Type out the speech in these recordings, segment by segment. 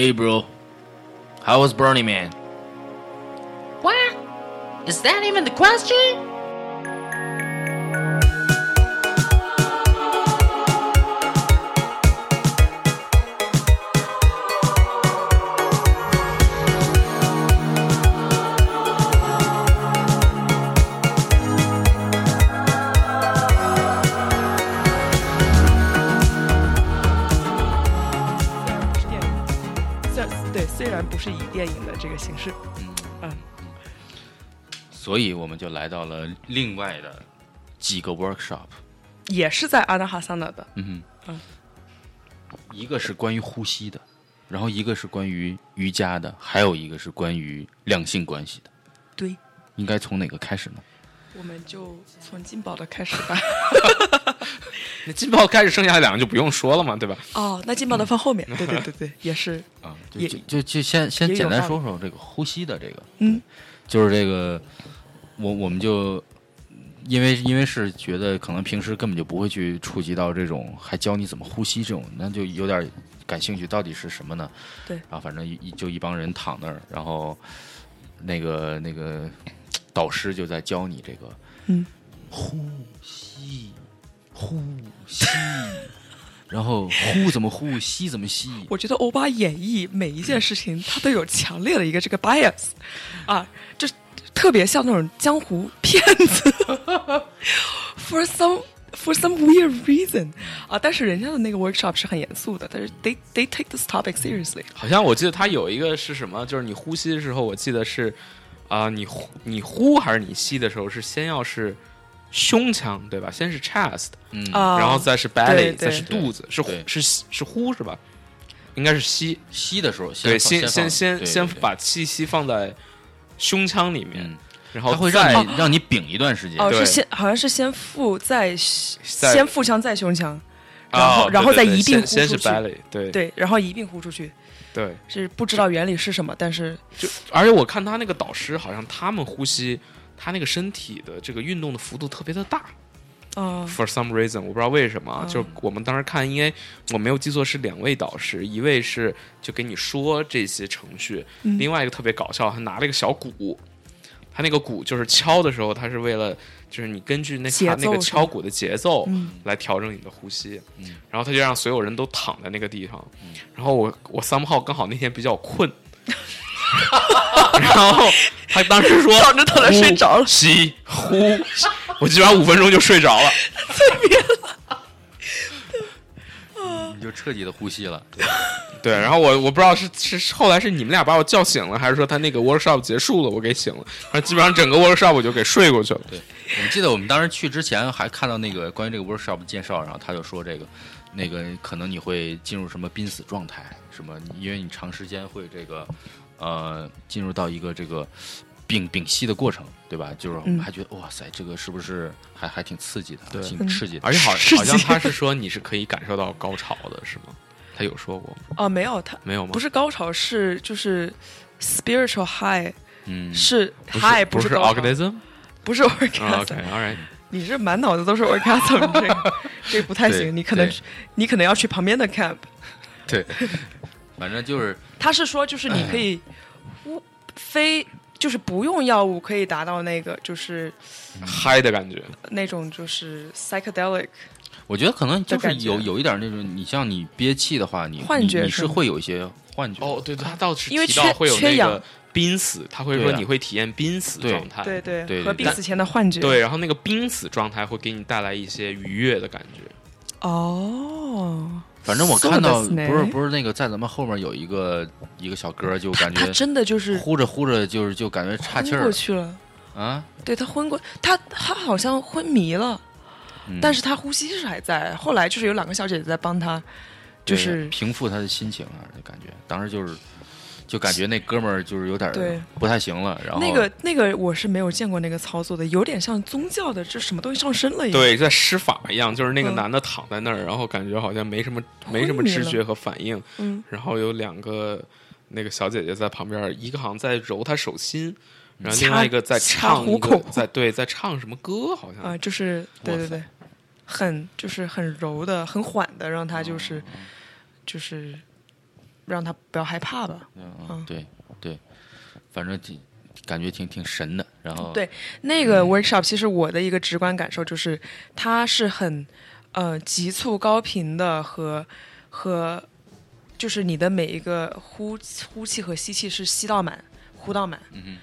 Hey, bro. How was Burning Man? What? Is that even the question? 电影的这个形式，嗯，所以我们就来到了另外的几个 workshop。也是在阿达哈桑那的，嗯哼，嗯一个是关于呼吸的，然后一个是关于瑜伽的，还有一个是关于两性关系的。对，应该从哪个开始呢？我们就从金宝的开始吧。那金炮开始，剩下两个就不用说了嘛，对吧？哦，那金宝的放后面，对对对对，也是，啊，就就就就先先简单说说这个呼吸的这个，嗯，就是这个，我我们就因为因为是觉得可能平时根本就不会去触及到这种，还教你怎么呼吸这种，那就有点感兴趣，到底是什么呢？对然后反正一一就一帮人躺那儿，然后那个那个导师就在教你这个嗯，呼吸，呼吸。然后呼怎么呼，吸怎么吸，我觉得欧巴演绎每一件事情，他都有强烈的一个这个 bias，啊，就特别像那种江湖骗子，for some for some weird reason 啊，但是人家的那个 workshop 是很严肃的，但是 they they take this topic seriously。好像我记得他有一个是什么，就是你呼吸的时候，我记得是啊、你呼你呼还是你吸的时候，是先要是胸腔对吧？先是 chest，、嗯啊，然后再是 belly，再是肚子，是呼是吸是呼是吧？应该是吸，吸的时候对，先先先先先把。气息放在胸腔里面，嗯然后它会再让你让你屏一段时间。哦，是先好像是先腹再再先腹腔再胸腔，然啊后然后再一并呼先先是出去 belly，对对，然后一并呼出去，对，是不知道原理是什么，但是就而且我看他那个导师，好像他们呼吸，他那个身体的这个运动的幅度特别的大。啊 For some reason，我不知道为什么，嗯。就我们当时看，因为我没有记错是两位导师，一位是就给你说这些程序，嗯。另外一个特别搞笑，他拿了一个小鼓，他那个鼓就是敲的时候，他是为了就是你根据那节他那个敲鼓的节奏嗯。来调整你的呼吸，嗯。然后他就让所有人都躺在那个地方，然后我我 somehow 刚好那天比较困。然后他当时说躺着躺着睡着了。吸呼，我基本上五分钟就睡着了。就彻底的呼吸了。对，然后我我不知道是是后来是你们俩把我叫醒了，还是说他那个 workshop 结束了我给醒了，然后基本上整个 workshop 我就给睡过去了。对，我们记得我们当时去之前还看到那个关于这个 workshop 的介绍，然后他就说这个那个可能你会进入什么濒死状态，什么因为你长时间会这个呃进入到一个这个屏屏息的过程，对吧？就是我们嗯还觉得、哇塞，这个是不是还还挺刺激的，对挺刺激的，而且好 好像他是说你是可以感受到高潮的，是吗？他有说过吗？哦，没有，他没有吗？不是高潮，是就是 spiritual high，嗯，是 high 不是，organism。不是啊 orgasm，OK，all right。你这满脑子都是 orgasm，这个这不太行，你可能你可能要去旁边的 camp。对，反正就是他是说，就是你可以无非就是不用药物可以达到那个就是嗨的感觉，那种就是 psychedelic，我觉得可能就是有有一点那种，你像你憋气的话，你幻觉是吗你你是会有一些幻觉。哦，对对，他倒是因为缺提到会有缺氧那个濒死，他会说你会体验濒死状态。对对对对对和濒死前的幻觉。对，然后那个濒死状态会给你带来一些愉悦的感觉。哦，反正我看到そうですね不是不是那个在咱们后面有一个一个小哥，就感他觉真的就是呼着呼着就是就感觉岔气昏儿过去了。啊。对他昏过，他他好像昏迷了，嗯但是他呼吸是还在。后来就是有两个小姐姐在帮他，就对是平复他的心情啊，感觉当时就是 就感觉那哥们儿就是有点不太行了，然后那个那个我是没有见过那个操作的，有点像宗教的，这什么东西上身了一样。对，在施法一样，就是那个嗯。男的躺在那儿，然后感觉好像没什么没什么知觉和反应，嗯，然后有两个那个小姐姐在旁边，一个好像在揉他手心，然后另外一个在掐唱一个口在对在唱什么歌，好像啊、就是对对对，很就是很柔的、很缓的，让他就是就是让他不要害怕吧。嗯对对，反正挺感觉挺挺神的。然后对那个 workshop，其实我的一个直观感受就是，它是很呃急促高频的和和，就是你的每一个呼呼气和吸气是吸到满，呼到满，嗯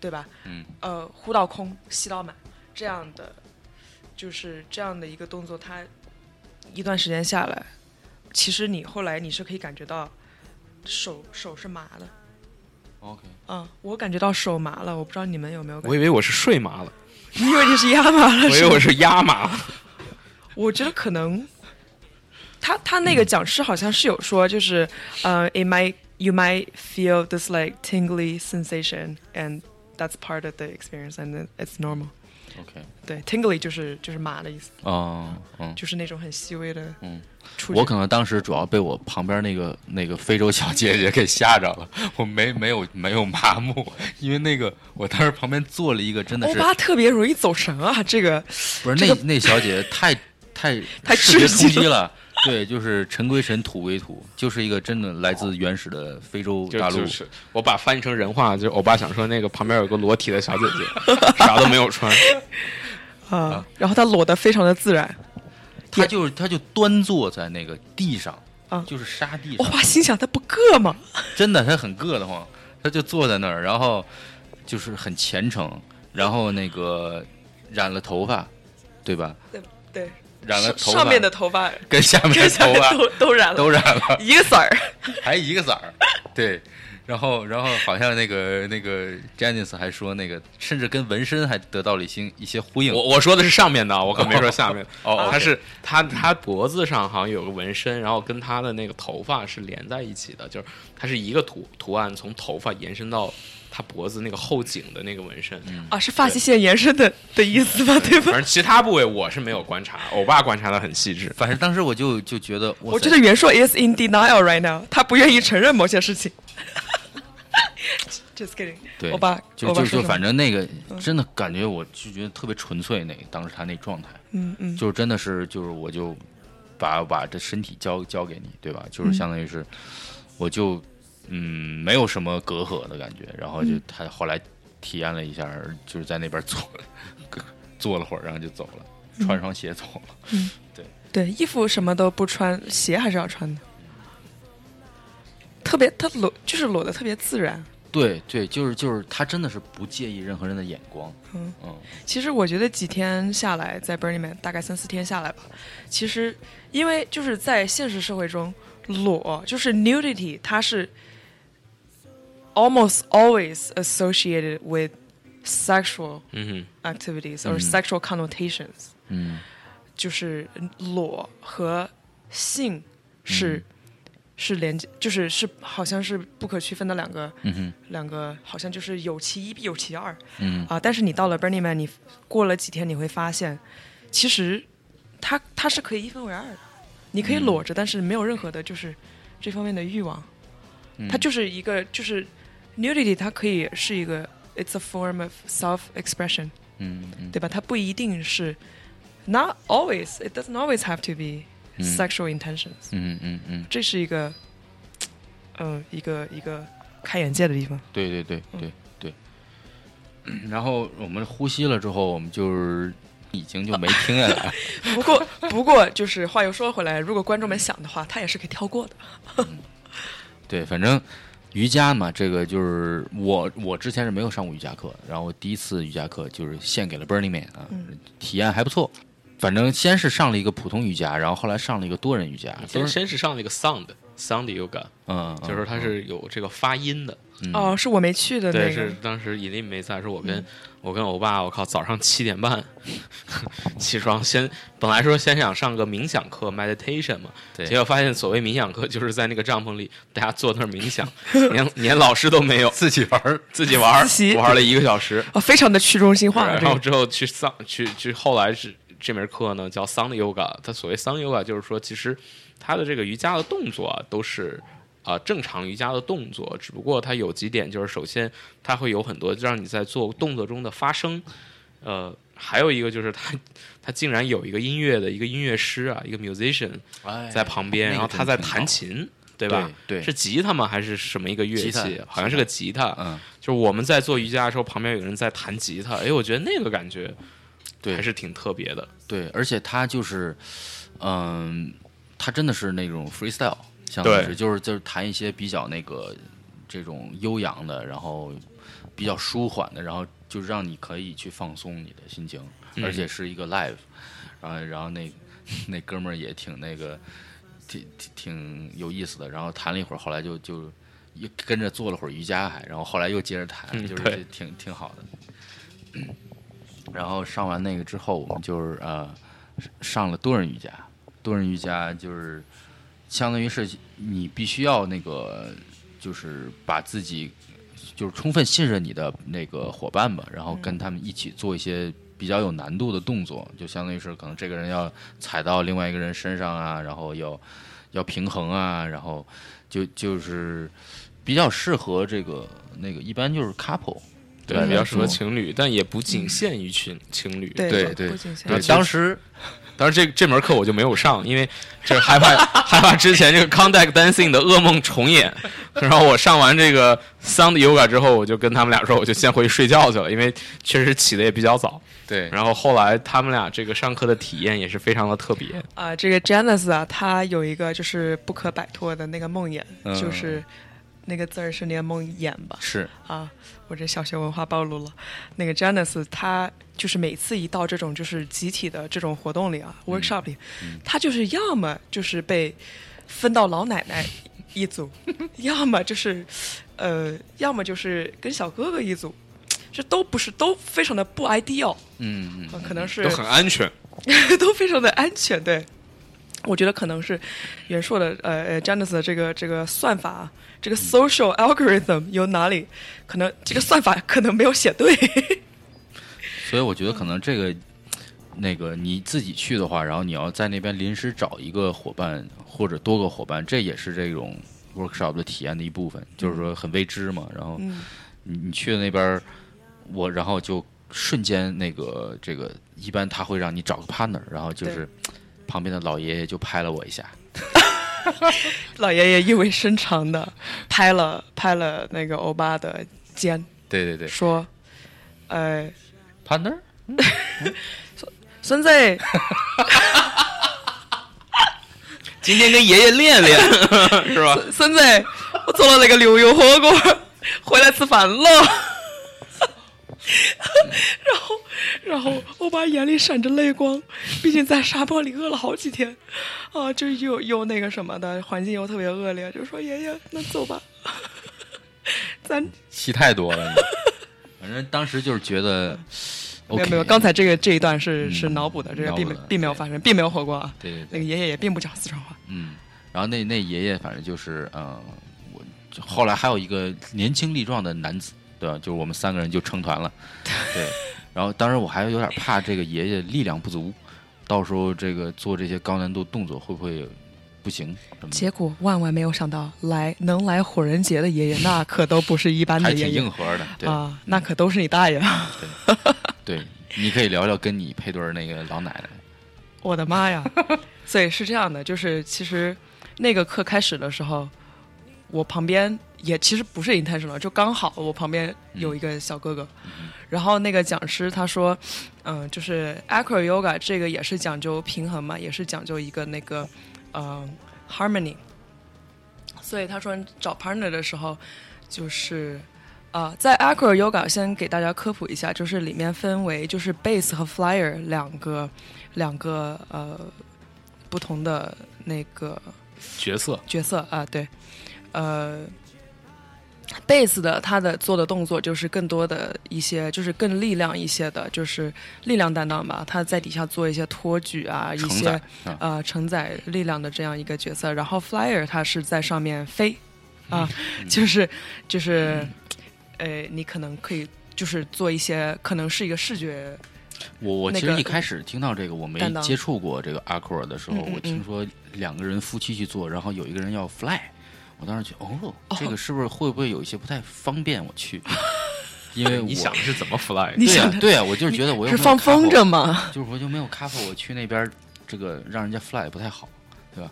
对吧？嗯呃，呼到空，吸到满，这样的就是这样的一个动作，它一段时间下来，其实你后来你是可以感觉到手手是麻的。，OK，嗯，我感觉到手麻了，我不知道你们有没有感觉？我以为我是睡麻了，你以为你是压麻了？我以为我是压麻了。我觉得可能，他他那个讲师好像是有说，就是呃、i t might you might feel this like tingly sensation and that's part of the experience and it's normal。OK，对，tingly 就是就是麻的意思，哦，嗯，就是那种很细微的嗯。我可能当时主要被我旁边那个那个非洲小姐姐给吓着了，我没没有没有麻木，因为那个我当时旁边坐了一个真的是欧巴特别容易走神啊，这个不是这个那那小姐姐太太太视觉刺激了冲击了。对，就是尘归尘，土归土，就是一个真的来自原始的非洲大陆。就是我把翻译成人话，就是欧巴想说那个旁边有个裸体的小姐姐，啥都没有穿，啊，然后她裸的非常的自然。他就他就端坐在那个地上，啊就是沙地上，欧巴心想他不硌吗？真的他很硌得慌，他就坐在那儿，然后就是很虔诚，然后那个染了头发，对吧？对对，染了头发，上面的头发跟下面的头发都都染了，都染了，一个色儿。还一个色儿，对。然后，然后好像那个那个 Janice 还说，那个甚至跟纹身还得到了一些一些呼应。我我说的是上面的啊，我可没说下面。哦他是他他脖子上好像有个纹身，然后跟他的那个头发是连在一起的，就是它是一个图图案从头发延伸到他脖子那个后颈的那个纹身。啊，是发际线延伸的的意思吧？对吧反？正其他部位我是没有观察，欧巴观察的很细致。反正当时我就就觉得，我觉得袁硕 is in denial right now，他不愿意承认某些事情。Just kidding，对欧巴就就就反正那个真的感觉，我就觉得特别纯粹。那个当时他那状态，嗯嗯，就是真的是就是我就把把这身体交交给你，对吧？就是相当于是我就嗯没有什么隔阂的感觉，然后就他后来体验了一下，就是在那边坐 坐了会儿，然后就走了，穿双鞋走了。嗯 对对，衣服什么都不穿，鞋还是要穿的。特别他裸就是裸的特别自然。对对，就是就是他真的是不介意任何人的眼光。嗯嗯其实我觉得几天下来，在 Burning Man 大概三四天下来吧，其实因为就是在现实社会中，裸就是 nudity，它是 almost always associated with sexual 嗯 activities or 嗯 sexual connotations，、嗯就是裸和性是、嗯是连接，就是是好像是不可区分的两个嗯两个，好像就是有其一必有其二。嗯啊，但是你到了 Burning Man，你过了几天，你会发现，其实它它是可以一分为二的，你可以裸着，但是没有任何的就是这方面的欲望，嗯它就是一个就是 nudity，它可以是一个 it's a form of self expression，嗯嗯对吧？它不一定是 not always，it doesn't always have to be 嗯 sexual intentions，、嗯嗯嗯，这是一个嗯、一个一个开眼界的地方。对对对对对。然后我们呼吸了之后，我们就是已经就没听下来。不过，不过就是话又说回来，如果观众们想的话，他也是可以跳过的。对，反正瑜伽嘛，这个就是我我之前是没有上过瑜伽课，然后我第一次瑜伽课就是献给了 Burning Man 啊，体验还不错。反正先是上了一个普通瑜伽，然后后来上了一个多人瑜伽，先是先是上那个 sound sound yoga，嗯，就是它是有这个发音的。嗯哦，是我没去的对，那个是。当时尹林没在，是我跟、我跟欧巴，我靠，早上七点半 起床，先本来说先想上个冥想课 meditation 嘛，对结果发现所谓冥想课就是在那个帐篷里，大家坐那儿冥想，连连老师都没有，自己玩儿，自己玩儿自习玩了一个小时，哦，非常的去中心化。然后之后去桑去去后来是这门课呢叫 Sound Yoga，它所谓 Sound Yoga 就是说，其实它的这个瑜伽的动作啊都是啊、正常瑜伽的动作，只不过它有几点就是首先它会有很多让你在做动作中的发声，呃，还有一个就是它它竟然有一个音乐的一个音乐师啊，一个 musician 哎在旁边，那个然后他在弹琴。对吧？对对是吉他吗？还是什么一个乐器？好像是个吉他。嗯，就是我们在做瑜伽的时候，旁边有个人在弹吉他，哎，我觉得那个感觉对还是挺特别的。对，而且他就是，嗯，他真的是那种 freestyle，相当于是就是就是弹一些比较那个这种悠扬的，然后比较舒缓的，然后就让你可以去放松你的心情，嗯而且是一个 live，然后然后那 那哥们儿也挺那个挺挺挺有意思的，然后弹了一会儿，后来就就又跟着做了会儿瑜伽还，然后后来又接着弹，就是挺挺好的。然后上完那个之后，我们就是呃上了多人瑜伽，多人瑜伽就是相当于是你必须要那个就是把自己就是充分信任你的那个伙伴吧，然后跟他们一起做一些比较有难度的动作，就相当于是可能这个人要踩到另外一个人身上啊，然后要要平衡啊，然后就就是比较适合这个那个一般就是 couple。对，嗯比较适合嗯情侣，但也不仅限于情情侣。对对对当时当时这这门课我就没有上，因为这害怕害怕之前这个 contact dancing 的噩梦重演。然后我上完这个 sound yoga 之后，我就跟他们俩说，我就先回去睡觉去了，因为确实起的也比较早。对，然后后来他们俩这个上课的体验也是非常的特别。啊、这个 Janice 啊，他有一个就是不可摆脱的那个梦魇，嗯就是那个字儿是联盟演吧？是啊，我这小学文化暴露了。那个 Janice 他就是每次一到这种就是集体的这种活动里啊、w o r k s h o p 里，他就是要么就是被分到老奶奶一组，要么就是呃，要么就是跟小哥哥一组。这都不是，都非常的不 ideal，、嗯可能是都很安全，都非常的安全。对，我觉得可能是袁硕的呃呃 Janice 的这个这个算法啊，这个 social algorithm 有哪里可能这个算法可能没有写对。所以我觉得可能这个那个你自己去的话，然后你要在那边临时找一个伙伴或者多个伙伴，这也是这种 workshop 的体验的一部分，就是说很未知嘛。然后嗯你你去的那边儿，我然后就瞬间那个这个一般他会让你找个 partner，然后就是旁边的老爷爷就拍了我一下，老爷爷意味深长的拍了拍了那个欧巴的肩，对对对说：“呃，，partner，孙子，今天跟爷爷练练，是吧？孙子，我做了那个牛油火锅，回来吃饭了。” 然后，然后欧巴眼里闪着泪光，毕竟在沙漠里饿了好几天，啊，就又又那个什么的，环境又特别恶劣，就说爷爷，那走吧，咱戏太多了，反正当时就是觉得 没有没有，刚才这个这一段是、嗯是脑补的，这个并没并没有发生，并没有火锅啊。对对对那个爷爷也并不讲四川话。嗯，然后那那爷爷反正就是，嗯、我后来还有一个年轻力壮的男子，对吧？就是我们三个人就成团了，对。然后当时我还有点怕这个爷爷力量不足，到时候这个做这些高难度动作会不会不行？结果万万没有想到，来能来火人节的爷爷，那可都不是一般还挺的爷爷硬核的，对、啊，那可都是你大爷！对。你可以聊聊跟你配对那个老奶奶，我的妈呀！所以是这样的，就是其实那个课开始的时候，我旁边也其实不是 intentional，就刚好我旁边有一个小哥哥，然后那个讲师他说，嗯、就是 acro yoga 这个也是讲究平衡嘛，也是讲究一个那个呃 harmony，所以他说找 partner 的时候，就是啊、在 acro yoga 先给大家科普一下，就是里面分为就是 base 和 flyer 两个两个呃不同的那个角色。角色啊，对，呃，base 的他的做的动作就是更多的一些，就是更力量一些的，就是力量担当吧。他在底下做一些托举啊，一些呃承载力量的这样一个角色。然后 flyer 他是在上面飞啊，就是就是呃，你可能可以就是做一些可能是一个视觉我我其实一开始听到这个，我没接触过这个 acro 的时候，我听说两个人夫妻去做，然后有一个人要 fly，我当时觉得哦，这个是不是会不会有一些不太方便我去？因为我你想的是怎么 fly？你想的对呀对呀，我就是觉得我又是放风筝吗？就是我就没有 couple，我去那边这个让人家 fly 不太好，对吧？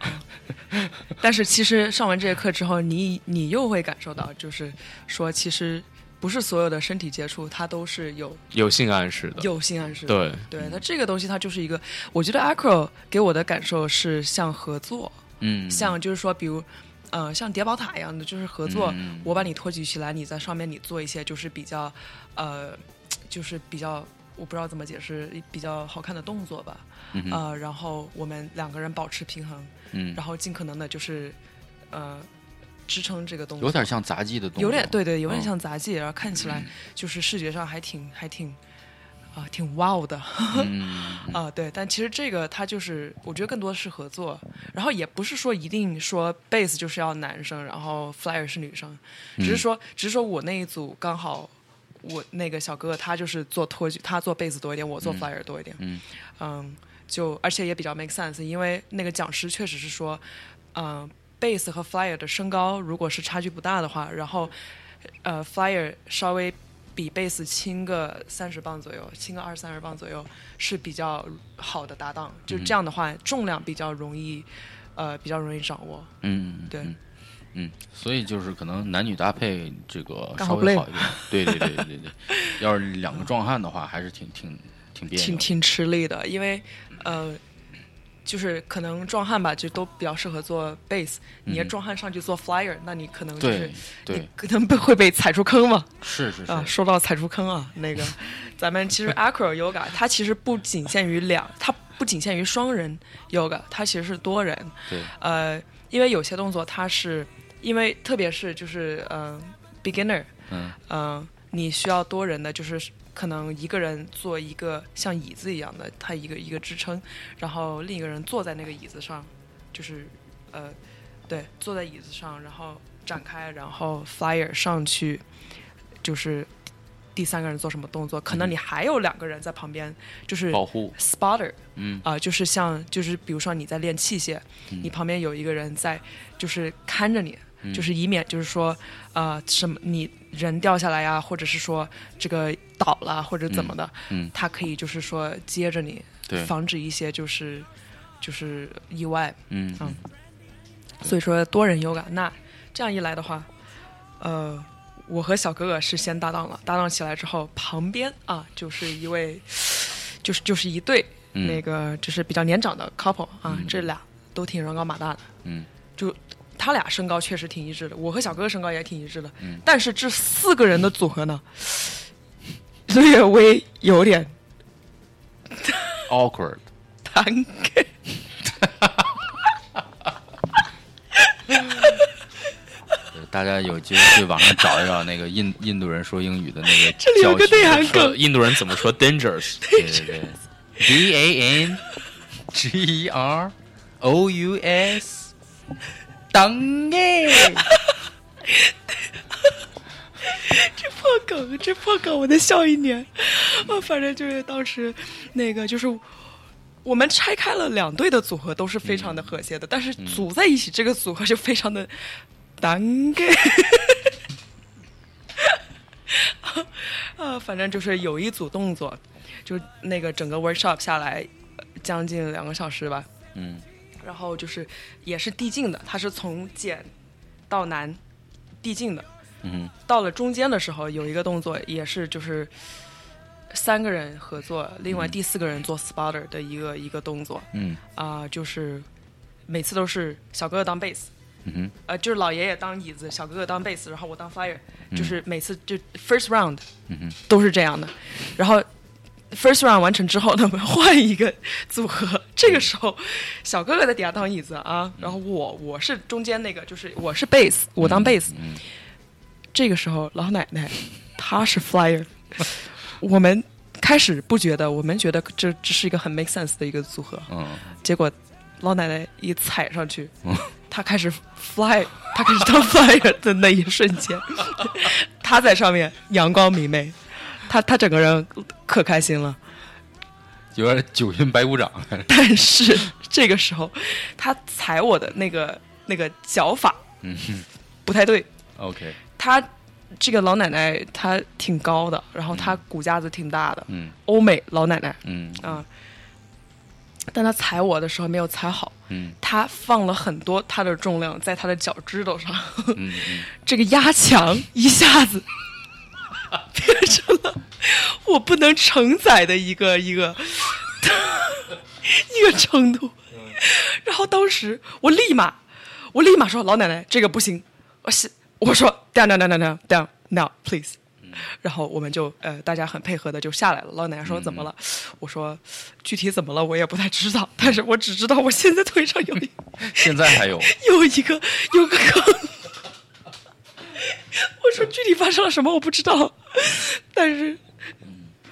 但是其实上完这节课之后，你你又会感受到，就是说，其实不是所有的身体接触，它都是有有性暗示的，有性暗示的。对，对，那这个东西它就是一个，我觉得 acro 给我的感受是像合作，嗯，像就是说，比如，呃，像叠宝塔一样的，就是合作，嗯我把你托举起来，你在上面你做一些就是比较，呃，就是比较我不知道怎么解释，比较好看的动作吧，嗯呃，然后我们两个人保持平衡，嗯，然后尽可能的就是，呃，支撑这个动作，有点像杂技的动作，有点对对，有点嗯。像杂技，然后看起来就是视觉上还挺还挺啊、挺 wow 的。嗯，啊、对，但其实这个它就是，我觉得更多的是合作，然后也不是说一定说 bass 就是要男生，然后 flyer 是女生，只是说，只是说我那一组刚好，我那个小哥哥他就是做托举，他做 bass 多一点，我做 flyer 多一点，嗯。嗯就而且也比较 make sense，因为那个讲师确实是说，嗯、贝 bass 和 flyer 的身高如果是差距不大的话，然后呃 flyer 稍微比 bass 轻个三十磅左右，轻个二三十磅左右是比较好的搭档。就这样的话，重量比较容易，呃，比较容易掌握。嗯，对嗯嗯，所以就是可能男女搭配这个稍微好一点。对对对对对对，要是两个壮汉的话，还是挺挺挺别扭。挺挺吃力的，因为呃，就是可能壮汉吧，就都比较适合做 bass。你要壮汉上去做 flyer，那你可能就是你，可能被会被踩出坑嘛。是是是，啊，说到踩出坑啊，那个 咱们其实 acro yoga 它其实不仅限于两，它不仅限于双人 yoga，它其实是多人。对，呃，因为有些动作它是因为特别是就是呃 beginner，嗯嗯，你需要多人的，就是可能一个人做一个像椅子一样的，他一个一个支撑，然后另一个人坐在那个椅子上，就是呃，对，坐在椅子上，然后展开，然后 flyer 上去，就是第三个人做什么动作，可能你还有两个人在旁边，就是保护，spotter，嗯。啊、就是像就是比如说你在练器械，你旁边有一个人在就是看着你，就是以免就是说呃什么你人掉下来呀，或者是说这个倒了或者怎么的，嗯他可以就是说接着你，对。防止一些就是就是意外。嗯嗯。所以说多人 yoga，那这样一来的话，呃，我和小哥哥是先搭档了，搭档起来之后，旁边啊就是一位，就是就是一对、嗯。那个就是比较年长的 couple 啊，这俩都挺人高马大的，嗯，就他俩身高确实挺一致的，我和小哥哥身高也挺一致的，嗯但是这四个人的组合呢，略微有点 awkward，单给。大家有机会去网上找一找那个印印度人说英语的那个 这里有个内涵印度人怎么说 dangerous？对对对，D A N G E R O U S，当哎，这破梗，这破梗，我得笑一年。我反正就是当时那个就是。我们拆开了两队的组合都是非常的和谐的，但是组在一起这个组合就非常的单给。啊，反正就是有一组动作，就那个整个 workshop 下来呃将近两个小时吧，嗯然后就是也是递进的，它是从简到难递进的。嗯。到了中间的时候，有一个动作也是就是三个人合作，另外第四个人做 spotter 的一个一个动作。嗯。啊、就是每次都是小哥哥当 bass，嗯哼。呃，就是老爷爷当椅子，小哥哥当 bass，然后我当 fire，、就是每次就 first round 嗯哼。都是这样的，然后 first round 完成之后呢，我们换一个组合，这个时候小哥哥在底下当椅子啊，然后我我是中间那个，就是我是 bass，我当 bass，、嗯。这个时候老奶奶她是 flyer，我们开始不觉得，我们觉得这这是一个很 make sense 的一个组合，嗯。结果老奶奶一踩上去，她开始 fly，她开始当 flyer 的那一瞬间，她在上面阳光明媚，她她整个人可开心了。有点九阴白骨掌，但是这个时候，他踩我的那个那个脚法嗯哼不太对，，OK，他这个老奶奶她挺高的，然后她骨架子挺大的，嗯欧美老奶奶嗯啊。但他踩我的时候没有踩好，嗯他放了很多他的重量在他的脚趾头上，嗯嗯，这个压强一下子变成了我不能承载的一个一个 一个程度。然后当时我立马我立马说老奶奶这个不行，我是我说 down down down down down now please。然后我们就呃，大家很配合的就下来了。老奶奶说怎么了？我说具体怎么了我也不太知道，但是我只知道我现在腿上有一 现在还有，有一个有个坑。我说具体发生了什么我不知道，但是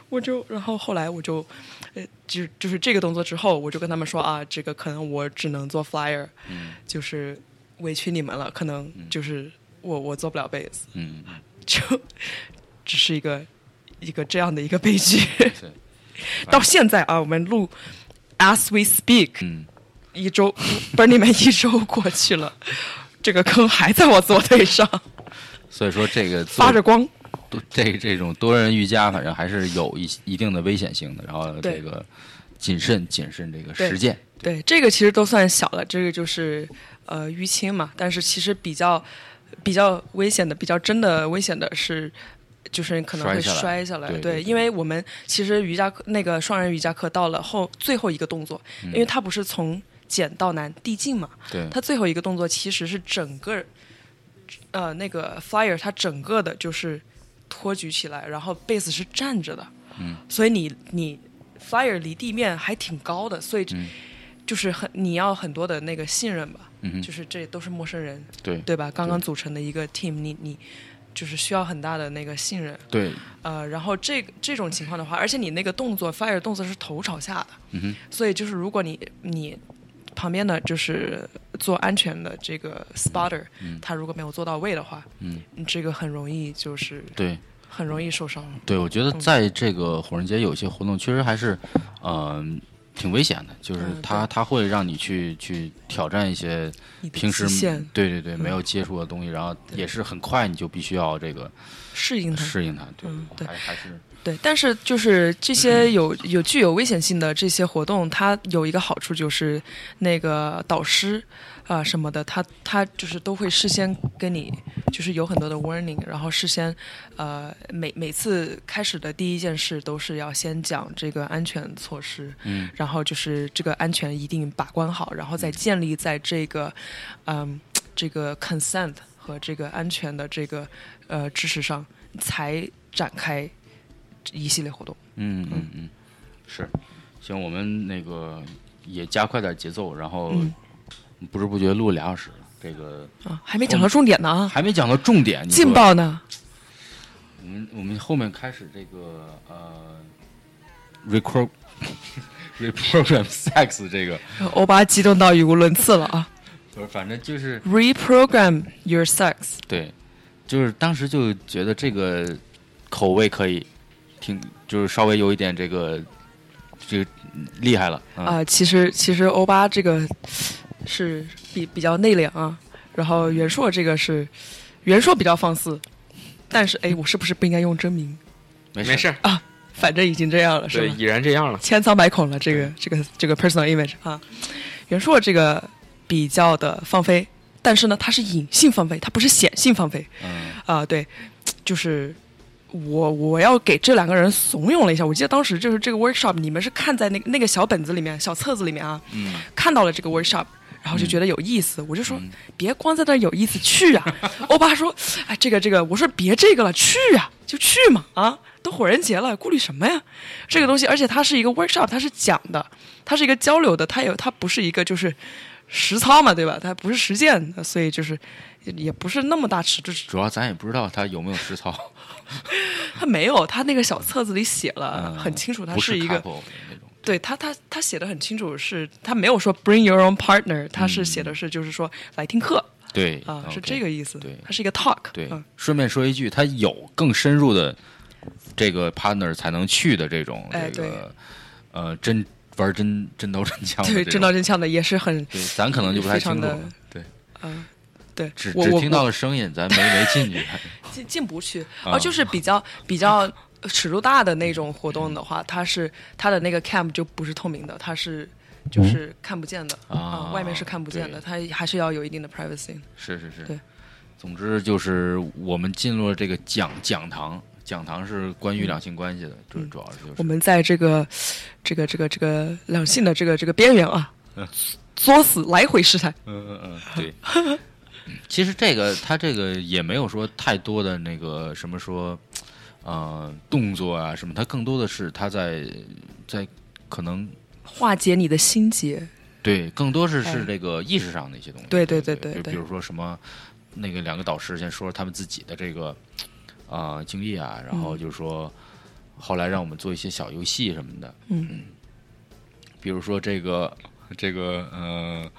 我就然后后来我就呃就就是这个动作之后，我就跟他们说啊，这个可能我只能做 flyer，、嗯。就是委屈你们了，可能就是我我做不了贝斯，嗯，就只是一个一个这样的一个悲剧。到现在啊，我们录 as we speak，嗯，一周不是你们一周过去了，这个坑还在我左腿上所以说这个发着光。多这这种多人瑜伽，反正还是有一一定的危险性的。然后这个谨慎谨慎这个实践，对，这个其实都算小了，这个就是呃淤青嘛。但是其实比较比较危险的、比较真的危险的是，就是可能会摔下来对因为我们其实瑜伽课那个双人瑜伽课到了后最后一个动作，因为它不是从简到难递进嘛，对，它最后一个动作其实是整个呃那个 flyer 它整个的就是托举起来，然后贝斯是站着的，嗯，所以你你 flyer 离地面还挺高的，所以嗯。就是很你要很多的那个信任吧，嗯哼就是这都是陌生人，对对吧？刚刚组成的一个 team，你你就是需要很大的那个信任，对，呃，然后这个这种情况的话，而且你那个动作 fire 动作是头朝下的，嗯哼，所以就是如果你你旁边的就是做安全的这个 spotter，、他如果没有做到位的话，嗯，你这个很容易就是对。很容易受伤。对，我觉得在这个火人节有些活动确实还是，嗯、挺危险的，就是嗯它、它会让你去去挑战一些平时对对对没有接触的东西，然后也是很快你就必须要这个适应它，适应它，对。还还是对，但是就是这些有有具有危险性的这些活动，它有一个好处就是那个导师啊、什么的，他他就是都会事先跟你就是有很多的 warning，然后事先呃每每次开始的第一件事都是要先讲这个安全措施，嗯，然后就是这个安全一定把关好，然后再建立在这个嗯这个 consent 和这个安全的这个呃知识上，才展开一系列活动。嗯嗯嗯，是，行，我们那个也加快点节奏，然后嗯不知不觉录了俩小时了，这个啊，还没讲到重点呢啊，还没讲到重点，劲爆呢。我们我们后面开始这个呃，record reprogram sex 这个，欧巴激动到语无伦次了啊不是，反正就是！Reprogram your sex，对，就是当时就觉得这个口味可以，挺就是稍微有一点这个这个厉害了啊，啊、其实其实欧巴这个是比比较内敛啊，然后袁硕这个是袁硕比较放肆，但是哎，我是不是不应该用真名？没没事，啊，反正已经这样了，是对，吧？已然这样了。千疮百孔了，这个这个这个 personal image 啊，袁硕这个比较的放飞，但是呢，他是隐性放飞，他不是显性放飞嗯啊、对，就是。我我要给这两个人怂恿了一下，我记得当时就是这个 workshop，你们是看在那个那个小本子里面、小册子里面啊，嗯看到了这个 workshop，然后就觉得有意思，我就说别光在那有意思，去啊！欧巴说，哎，这个这个，我说别这个了，去啊，就去嘛啊！都火人节了，顾虑什么呀？这个东西，而且它是一个 workshop，它是讲的，它是一个交流的，它有它不是一个就是实操嘛，对吧？它不是实践，所以就是也也不是那么大尺度，主要咱也不知道他有没有实操，它没有，他那个小册子里写了嗯很清楚，他是一个对他，他他写的很清楚是，他没有说 bring your own partner，他是写的是就是说来听课对啊，是这个意思。对它是一个 talk。对嗯，顺便说一句，他有更深入的这个 partner 才能去的这种哎这个呃真玩真真刀真枪的对，真刀真枪的也是很对，咱可能就不太清楚了。对，嗯，对，只只听到了声音，咱没没进去。进进不去，啊哦，就是比较比较尺度大的那种活动的话，它是它的那个 camp 就不是透明的，它是就是看不见的啊外面是看不见的，它还是要有一定的 privacy。是是是，对。总之就是我们进入了这个讲讲堂，讲堂是关于两性关系的，就是主要是就是我们在这个这个这个这个两性的这个这个边缘啊嗯，作死来回试探。嗯嗯嗯，对。其实这个他这个也没有说太多的那个什么说，呃，动作啊什么，他更多的是他在在可能化解你的心结，对，更多是是哎这个意识上的一些东西。对对对对比比如说什么，那个两个导师先说他们自己的这个啊、呃经历啊，然后嗯。就是说后来让我们做一些小游戏什么的，嗯。比如说这个这个呃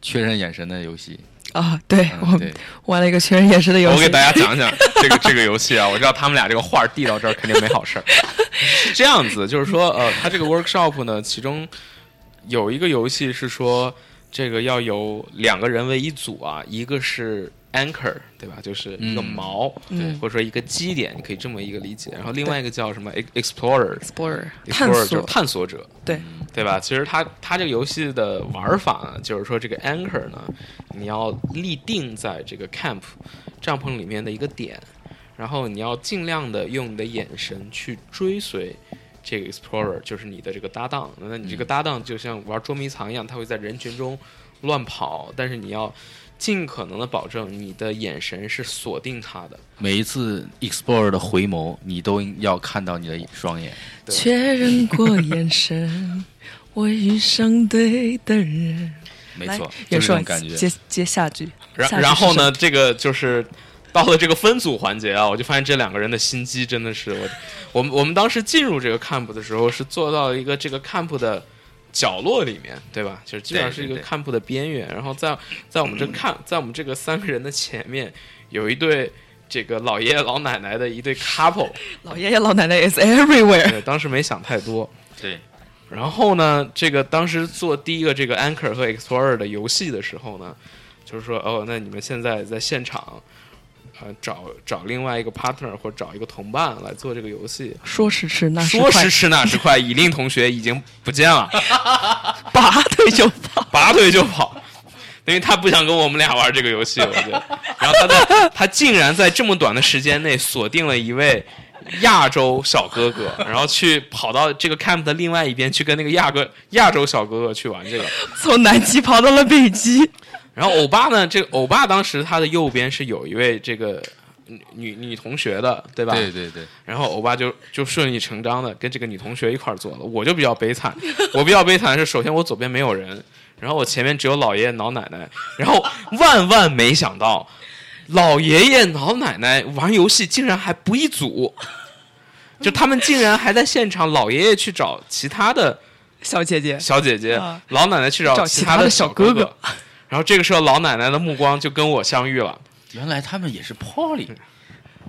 确认眼神的游戏，啊，对嗯，我对，玩了一个确认演示的游戏。我给大家讲讲这个这个游戏啊，我知道他们俩这个话递到这儿肯定没好事儿。是这样子，就是说，呃，他这个 workshop 呢，其中有一个游戏是说，这个要有两个人为一组啊，一个是 anchor，对吧？就是一个嗯锚，嗯或者说一个基点，你可以这么一个理解。然后另外一个叫什么 ex- explorer。explorer 探 explorer 就是索，探索者，对，对吧？其实它它这个游戏的玩法呢，就是说这个 anchor 呢，你要立定在这个 camp 帐篷里面的一个点，然后你要尽量的用你的眼神去追随这个 explorer，就是你的这个搭档。那你这个搭档就像玩捉迷藏一样，他会在人群中乱跑，但是你要尽可能的保证你的眼神是锁定他的。每一次 explorer 的回眸，你都要看到你的双眼。确认过眼神，我遇上对的人。没错，就是这种感觉。接接下句，然然后呢，这个就是到了这个分组环节啊，我就发现这两个人的心机真的是我，我们我们当时进入这个 camp 的时候是做到一个这个 camp 的角落里面，对吧？就是基本上是一个看铺的边缘，然后在在我们这看，在我们这个三个人的前面有一对。这个老爷爷老奶奶的一对 couple，老爷爷老奶奶 is everywhere。对，当时没想太多。对，然后呢，这个当时做第一个这个 Anchor 和 Explorer 的游戏的时候呢，就是说，哦，那你们现在在现场，呃，找找另外一个 partner 或者找一个同伴来做这个游戏。说时迟，那时快说时，迟那时快，以令同学已经不见了，拔腿就跑。拔腿就跑，因为他不想跟我们俩玩这个游戏，我觉得。然后他在他竟然在这么短的时间内锁定了一位亚洲小哥哥，然后去跑到这个 camp 的另外一边去跟那个亚哥亚洲小哥哥去玩这个。从南极跑到了北极，然后欧巴呢，这个欧巴当时他的右边是有一位这个女女女同学的，对吧？对对对，然后欧巴就就顺理成章的跟这个女同学一块儿坐了。我就比较悲惨，我比较悲惨的是，首先我左边没有人，然后我前面只有老爷爷老奶奶，然后万万没想到，老爷爷老奶奶玩游戏竟然还不一组，就他们竟然还在现场，老爷爷去找其他的小姐姐小姐姐，啊老奶奶去找找其他的小哥哥哥 然后这个时候，老奶奶的目光就跟我相遇了。原来他们也是 poly，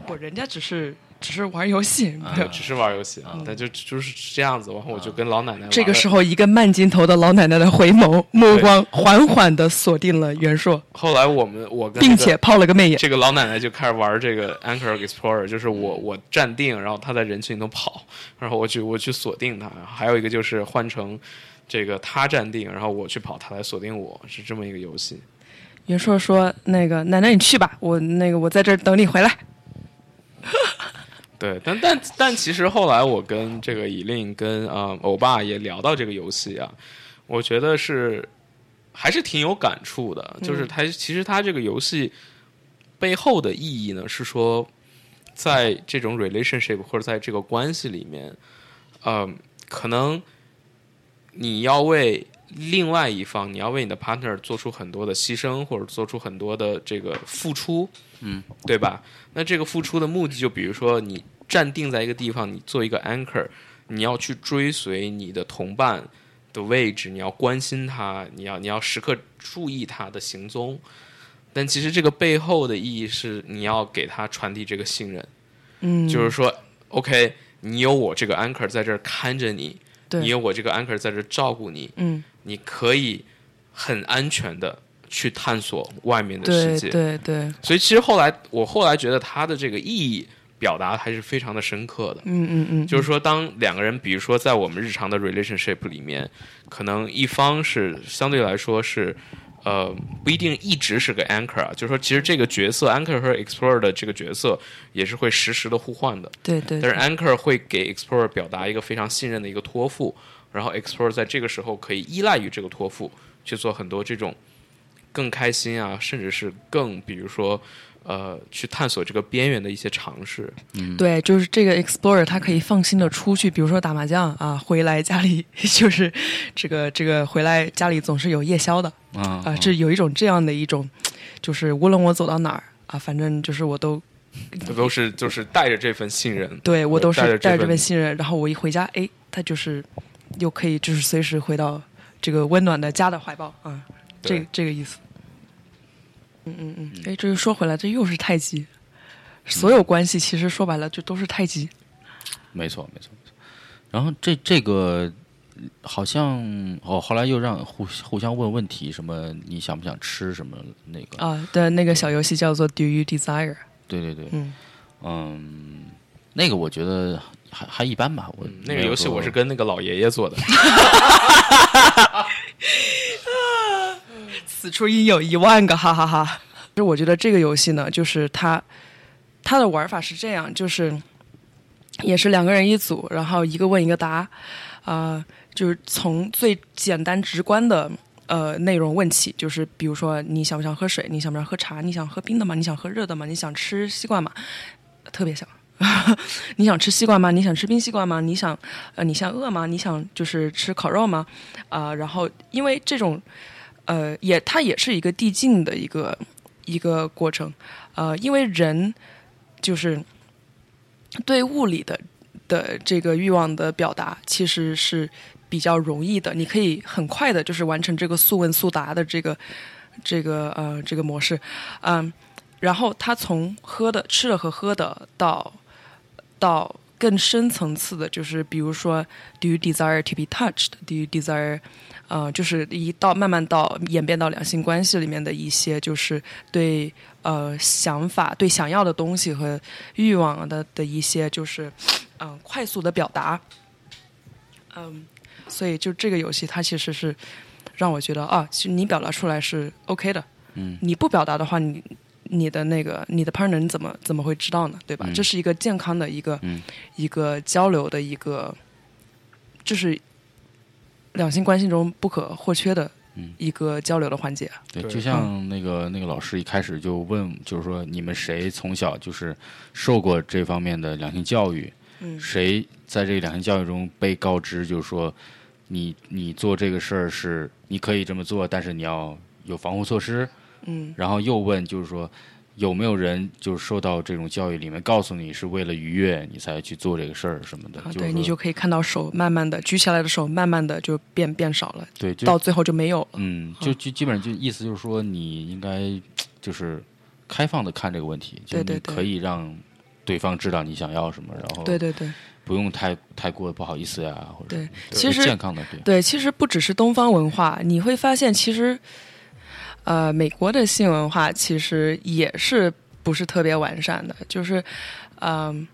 不，人家只是只是玩游戏，没有只是玩游戏啊，但就就是这样子，然后我就跟老奶奶，这个时候，一个慢镜头的老奶奶的回眸，目光缓缓的锁定了袁硕，后来我们我跟这个并且抛了个媚眼。这个老奶奶就开始玩这个 Anchor Explorer，就是我我站定，然后她在人群里头跑，然后我去我去锁定她。还有一个就是换成这个他站定，然后我去跑，他来锁定我，是这么一个游戏。袁硕说：“那个奶奶你去吧，我那个我在这儿等你回来。对，但但但其实后来我跟这个以令跟呃欧巴也聊到这个游戏啊，我觉得是还是挺有感触的。就是它其实它这个游戏背后的意义呢，是说在这种 relationship 或者在这个关系里面，呃，可能你要为另外一方，你要为你的 partner 做出很多的牺牲，或者做出很多的这个付出，嗯，对吧？那这个付出的目的，就比如说你站定在一个地方，你做一个 anchor，你要去追随你的同伴的位置，你要关心他，你要你要时刻注意他的行踪。但其实这个背后的意义是，你要给他传递这个信任，”嗯，就是说，OK，你有我这个 anchor 在这儿看着你，对你有我这个 anchor 在这照顾你，嗯，你可以很安全的去探索外面的世界。对对，所以其实后来我后来觉得它的这个意义表达还是非常的深刻的。嗯嗯嗯，就是说，当两个人，比如说在我们日常的 relationship 里面，可能一方是相对来说是，呃，不一定一直是个 anchor 啊，就是说，其实这个角色 anchor 和 explorer 的这个角色也是会实时的互换的。对对但是 anchor 会给 explorer 表达一个非常信任的一个托付，然后 explorer 在这个时候可以依赖于这个托付去做很多这种更开心啊，甚至是更比如说呃去探索这个边缘的一些尝试。对，就是这个 explorer，他可以放心的出去，比如说打麻将啊，回来家里 就是这个这个回来家里总是有夜宵的啊啊，这有一种这样的一种，就是无论我走到哪儿啊，反正就是我都这都是就是带着这份信任，对我都是带着带着这份份信任，然后我一回家，哎，他就是又可以就是随时回到这个温暖的家的怀抱啊，这对。这个意思。嗯嗯嗯，哎，这就说回来，这又是太极，所有关系其实说白了就都是太极。没错，没错，没错。然后这这个好像哦，后来又让互互相问问题，什么你想不想吃什么那个？啊对那个小游戏叫做 Do You Desire？对对对，嗯嗯，那个我觉得还还一般吧。我嗯那个游戏我是跟那个老爷爷做的，此处应有一万个哈哈哈。其实我觉得这个游戏呢，就是它它的玩法是这样，就是也是两个人一组，然后一个问一个答，啊、就是从最简单直观的。呃，内容问起，就是比如说你想不想喝水？你想不想喝茶？你想喝冰的吗？你想喝热的吗？你想吃西瓜吗？特别想。你想吃西瓜吗？你想吃冰西瓜吗？你想，呃，你想饿吗？你想就是吃烤肉吗？啊、然后因为这种呃，也它也是一个递进的一个一个过程，呃，因为人就是对物理的的这个欲望的表达其实是比较容易的，你可以很快的就是完成这个速问速答的这个这个呃这个模式，嗯、然后他从喝的吃的和喝的到到更深层次的，就是比如说，Do you desire to be touched？Do you desire？呃，就是一到慢慢到演变到两性关系里面的一些，就是对呃想法、对想要的东西和欲望的的一些，就是嗯、呃快速的表达。嗯，所以就这个游戏，它其实是让我觉得啊，其实你表达出来是 OK 的。嗯，你不表达的话，你你的那个你的 partner 你怎么怎么会知道呢？对吧？嗯这是一个健康的一个、嗯一个交流的一个，就是两性关系中不可或缺的嗯一个交流的环节。对，对就像那个那个老师一开始就问，就是说你们谁从小就是受过这方面的两性教育？嗯谁在这个两性教育中被告知，就是说你你做这个事儿是你可以这么做，但是你要有防护措施。嗯然后又问，就是说有没有人就是受到这种教育里面告诉你是为了愉悦你才去做这个事儿什么的？啊，对你就可以看到手慢慢的举起来的手，慢慢的就变变少了，对，就到最后就没有了。嗯，就就基本上就意思就是说，你应该就是开放的看这个问题，就你对对对可以让对方知道你想要什么，然后对对对不用太太过不好意思呀，或者对，其实健康的对，对，其实不只是东方文化，你会发现其实，呃，美国的性文化其实也是不是特别完善的，就是，嗯、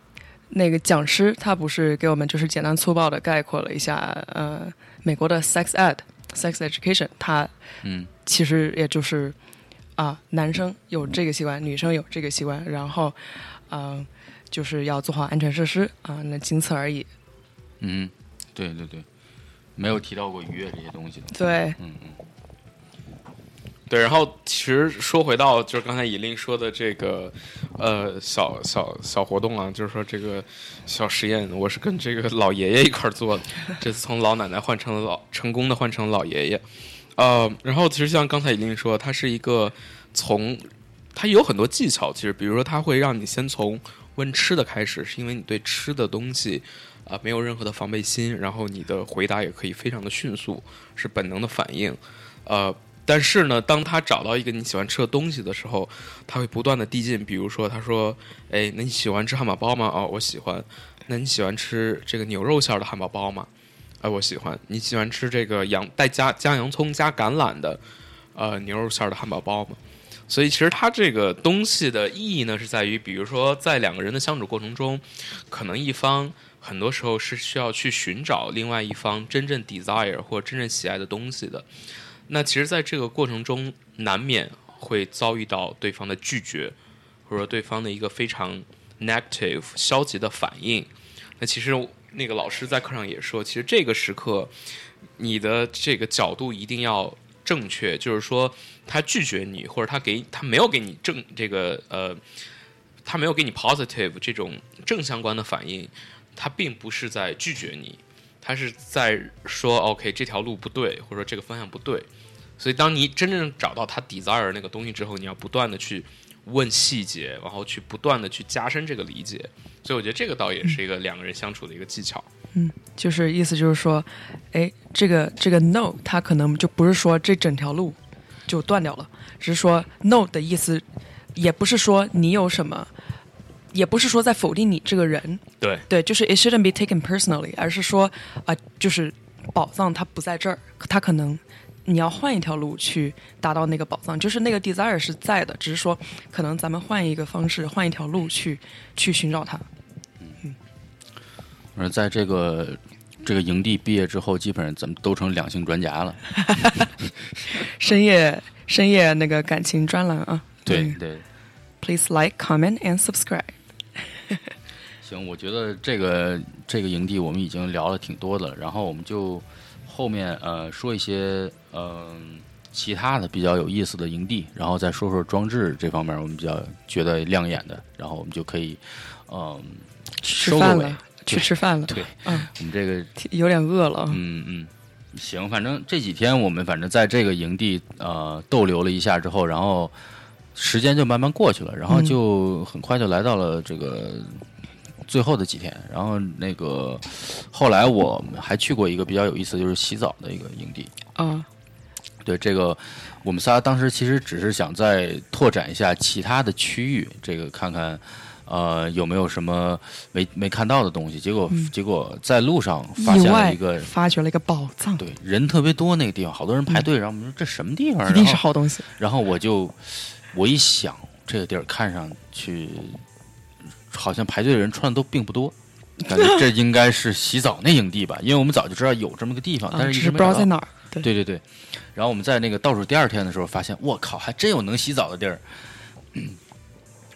那个讲师他不是给我们就是简单粗暴的概括了一下，呃，美国的 sex ed sex education，它嗯。其实也就是啊、男生有这个习惯，女生有这个习惯，然后，嗯、就是要做好安全设施啊、那仅此而已。嗯，对对对，没有提到过愉悦这些东西的，对，嗯嗯对，然后其实说回到就是刚才尹令说的这个呃小小小活动啊，就是说这个小实验，我是跟这个老爷爷一块儿做的，这次从老奶奶换成了老成功的换成老爷爷，呃，然后其实像刚才尹令说，它是一个从它有很多技巧，其实比如说它会让你先从问吃的开始，是因为你对吃的东西啊、没有任何的防备心，然后你的回答也可以非常的迅速，是本能的反应，呃。但是呢，当他找到一个你喜欢吃的东西的时候，他会不断的递进。比如说，他说：“哎，那你喜欢吃汉堡包吗？哦，我喜欢。那你喜欢吃这个牛肉馅的汉堡包吗？哎，我喜欢。你喜欢吃这个洋带加加洋葱加橄榄的呃牛肉馅的汉堡包吗？”所以其实它这个东西的意义呢，是在于，比如说在两个人的相处过程中，可能一方很多时候是需要去寻找另外一方真正 desire 或真正喜爱的东西的。那其实，在这个过程中，难免会遭遇到对方的拒绝，或者说对方的一个非常 negative 消极的反应。那其实那个老师在课上也说，其实这个时刻，你的这个角度一定要正确，就是说他拒绝你，或者他给他没有给你正这个呃，他没有给你 positive 这种正相关的反应，他并不是在拒绝你，他是在说 OK 这条路不对，或者说这个方向不对。所以，当你真正找到他 desire 那个东西之后，你要不断的去问细节，然后去不断的去加深这个理解。所以，我觉得这个倒也是一个两个人相处的一个技巧。嗯就是意思就是说，哎，这个这个 no，它可能就不是说这整条路就断掉了，只是说 no 的意思，也不是说你有什么，也不是说在否定你这个人，对，对，就是 it shouldn't be taken personally，而是说啊、就是宝藏它不在这儿，它可能你要换一条路去达到那个宝藏，就是那个 desire 是在的，只是说可能咱们换一个方式，换一条路去去寻找它。嗯而在这个这个营地毕业之后，基本上咱们都成两性专家了。深夜深夜那个感情专栏啊，对嗯对，，please like, comment and subscribe。行，我觉得这个这个营地我们已经聊了挺多的了，然后我们就后面呃说一些嗯、其他的比较有意思的营地，然后再说说装置这方面我们比较觉得亮眼的，然后我们就可以嗯、吃收个尾饭了，去吃饭了。对，嗯，我们这个有点饿了啊。嗯嗯，行，反正这几天我们反正在这个营地呃逗留了一下之后，然后时间就慢慢过去了，然后嗯就很快就来到了这个最后的几天。然后那个后来我们还去过一个比较有意思，就是洗澡的一个营地。啊，对这个，我们仨当时其实只是想再拓展一下其他的区域，这个看看呃有没有什么没没看到的东西。结果、结果在路上发现了一个发掘了一个宝藏，对，人特别多那个地方，好多人排队，然后我们说这什么地方？嗯一定是好东西。然后我就我一想，这个地儿看上去好像排队的人穿的都并不多，感觉这应该是洗澡那营地吧，因为我们早就知道有这么个地方，啊，但是一只是。不知道在哪儿。对，对对对，然后我们在那个倒数第二天的时候，发现我靠，还真有能洗澡的地儿。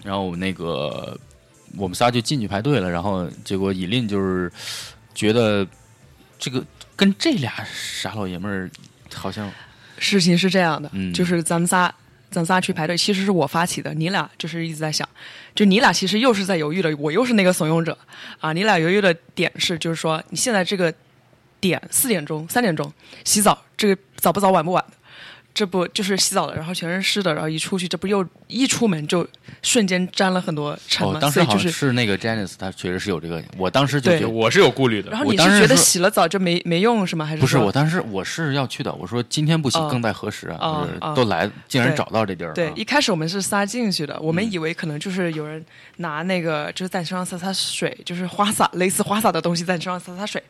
然后我们那个我们仨就进去排队了，然后结果以令就是觉得这个跟这俩傻老爷们儿好像事情是这样的，嗯就是咱们仨，咱仨去排队，其实是我发起的，你俩就是一直在想，就你俩其实又是在犹豫的，我又是那个怂恿者啊。你俩犹豫的点是，就是说你现在这个点四点钟、三点钟洗澡，这个早不早晚不晚的，这不就是洗澡了，然后全是湿的，然后一出去，这不又一出门就瞬间沾了很多尘哦吗？，当时就是。那个 Janice，她确实是有这个，我当时就对觉得我是有顾虑的然。后你是觉得洗了澡就没没用是吗？还是不是我当时我是要去的，我说今天不洗哦更待何时啊？哦就是哦都来，竟然找到这地儿了。对，啊一开始我们是撒进去的，我们嗯以为可能就是有人拿那个就是在身上洒洒水，就是花洒类似花洒的东西在身上洒洒水。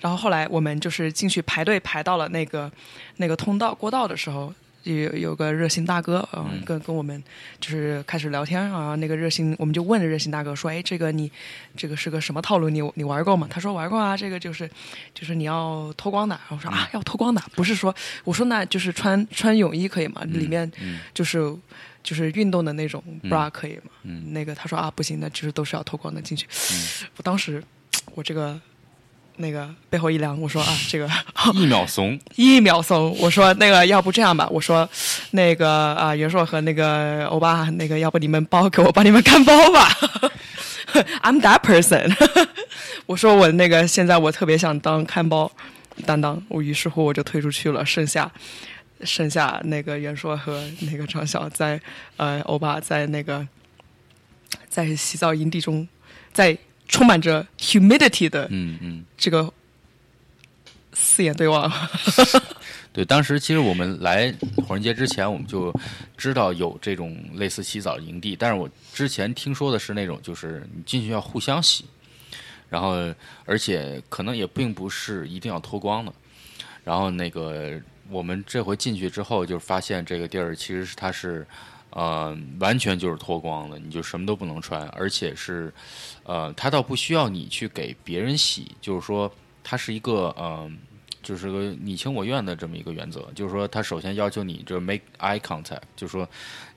然后后来我们就是进去排队排到了那个那个通道过道的时候，有有个热心大哥啊、嗯跟跟我们就是开始聊天啊。那个热心我们就问着热心大哥说：“哎，这个你这个是个什么套路？你你玩过吗？”他说：“玩过啊，这个就是就是你要脱光的。”然后我说：“啊，要脱光的，不是说我说那就是穿穿泳衣可以吗？里面嗯就是就是运动的那种 bra 可以吗？嗯那个他说啊不行，那就是都是要脱光的进去。我当时我这个那个背后一凉，我说啊 这个一秒怂，一秒怂，我说那个要不这样吧，我说那个啊袁硕和那个欧巴，那个要不你们包给我帮你们看包吧。I'm that person。我说我那个现在我特别想当看包担当，我于是乎我就退出去了，剩下剩下那个袁硕和那个张晓在呃欧巴在那个在洗澡营地中，在充满着 humidity 的嗯嗯。这个四眼对望。对，当时其实我们来火人节之前，我们就知道有这种类似洗澡营地，但是我之前听说的是那种，就是你进去要互相洗，然后而且可能也并不是一定要脱光的。然后那个我们这回进去之后，就发现这个地儿其实是它是呃，完全就是脱光了，你就什么都不能穿，而且是，呃，它倒不需要你去给别人洗，就是说它是一个呃，就是个你情我愿的这么一个原则，就是说它首先要求你就是 make eye contact，就是说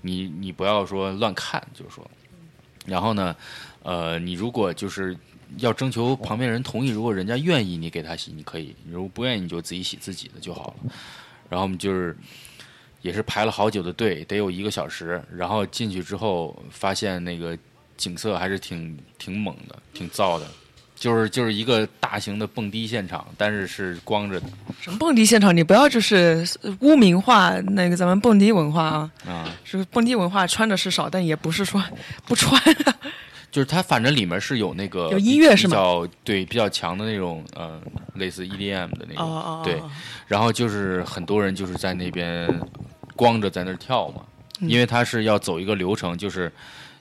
你你不要说乱看，就是说，然后呢，呃，你如果就是要征求旁边人同意，如果人家愿意你给他洗，你可以；如果不愿意，你就自己洗自己的就好了。然后我们就是也是排了好久的队，得有一个小时。然后进去之后，发现那个景色还是挺挺猛的，挺燥的。就是就是一个大型的蹦迪现场，但是是光着的什么蹦迪现场？你不要就是污名化那个咱们蹦迪文化啊！啊。是蹦迪文化穿的是少，但也不是说 不穿、啊。就是它反正里面是有那个有音乐是吗比较对比较强的那种呃，类似 EDM 的那种。对，然后就是很多人就是在那边光着在那儿跳嘛，嗯因为它是要走一个流程，就是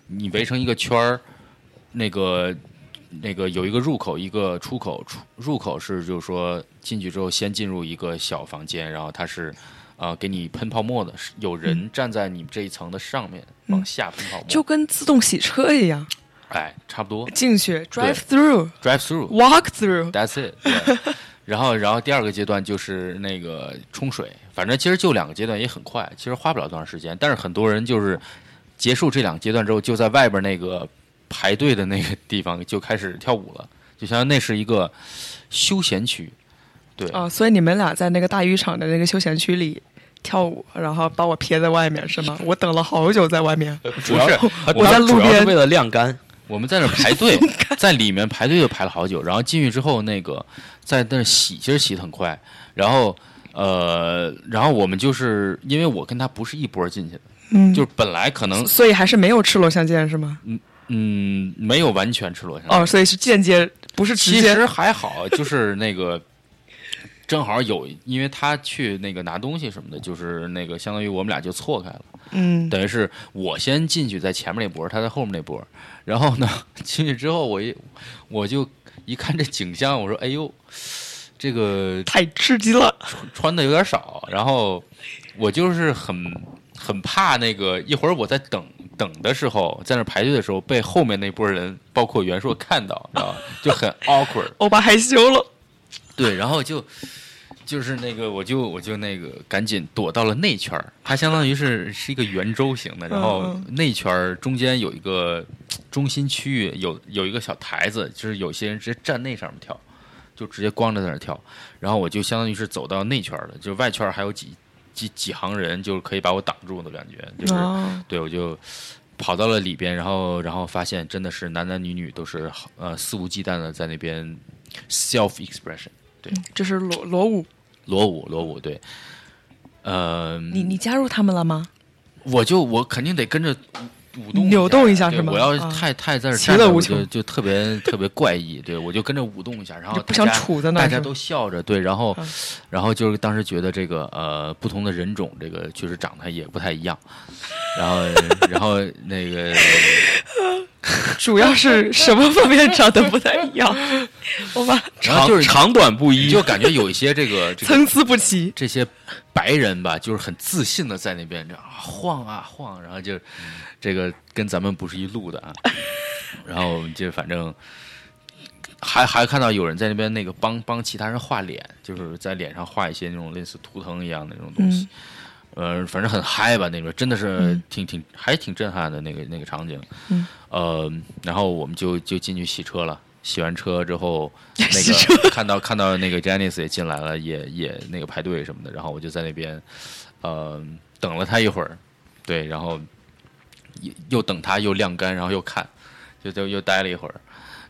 你围成一个圈儿，那个那个有一个入口，一个出口，出入口是就是说进去之后先进入一个小房间，然后它是。呃，给你喷泡沫的，是有人站在你这一层的上面，往下喷泡沫，嗯就跟自动洗车一样，哎，差不多。进去 drive through、Drive through，walk through。That's it。然后，然后第二个阶段就是那个冲水，反正其实就两个阶段，也很快，其实花不了多长时间。但是很多人就是结束这两个阶段之后，就在外边那个排队的那个地方就开始跳舞了，就相当于那是一个休闲区。对，哦，所以你们俩在那个大浴场的那个休闲区里跳舞，然后把我撇在外面是吗？我等了好久在外面。不是 我在路边为了晾干。我们在那儿排队，在里面排队就排了好久，然后进去之后，那个在那儿洗，其实洗的很快。然后呃，然后我们就是因为我跟他不是一波进去的，嗯，就是本来可能所以还是没有赤裸相见是吗？嗯没有完全赤裸相见，哦，所以是间接，不是直接。其实还好，就是那个正好有，因为他去那个拿东西什么的，就是那个相当于我们俩就错开了。嗯，等于是我先进去，在前面那波，他在后面那波。然后呢，进去之后，我一我就一看这景象，我说：“哎呦，这个太吃惊了。穿的有点少。”然后我就是很很怕那个一会儿我在等等的时候，在那排队的时候，被后面那波人，包括袁硕看到，你知道吧？就很 awkward。欧巴害羞了。对，然后就就是那个，我就我就那个赶紧躲到了内圈儿，它相当于是是一个圆周形的，然后嗯内圈儿中间有一个中心区域，有有一个小台子，就是有些人直接站那上面跳，就直接光着在那跳，然后我就相当于是走到内圈儿了，就外圈儿还有几几几行人，就是可以把我挡住的感觉，就是、哦，对我就。跑到了里边，然后然后发现真的是男男女女都是呃肆无忌惮的在那边 self expression，对这是裸裸舞。裸舞，裸舞，对，呃，你你加入他们了吗？我就我肯定得跟着舞动扭动一下是吗？我要啊。太太在这其站着，我乐无穷。就就特别特别怪异，对我就跟着舞动一下，然后不想大家杵在那儿大家都笑着，对，然后嗯。然后就是当时觉得这个呃不同的人种，这个确实长得也不太一样，然后然后那个 主要是什么方面长得不太一样？欧巴然后就是长短不一，就感觉有一些这个这个参差不齐。这些白人吧，就是很自信的在那边这样啊晃啊晃，然后就这个跟咱们不是一路的啊。然后就反正还还看到有人在那边那个帮帮其他人画脸，就是在脸上画一些那种类似图腾一样的那种东西。呃，反正很嗨吧，那边真的是嗯挺挺还挺震撼的那个那个场景。嗯，呃，然后我们就就进去洗车了。洗完车之后，那个 看到看到那个 Janice 也进来了，也也那个排队什么的，然后我就在那边，呃，等了他一会儿，对，然后又又等他又晾干，然后又看，就就又待了一会儿，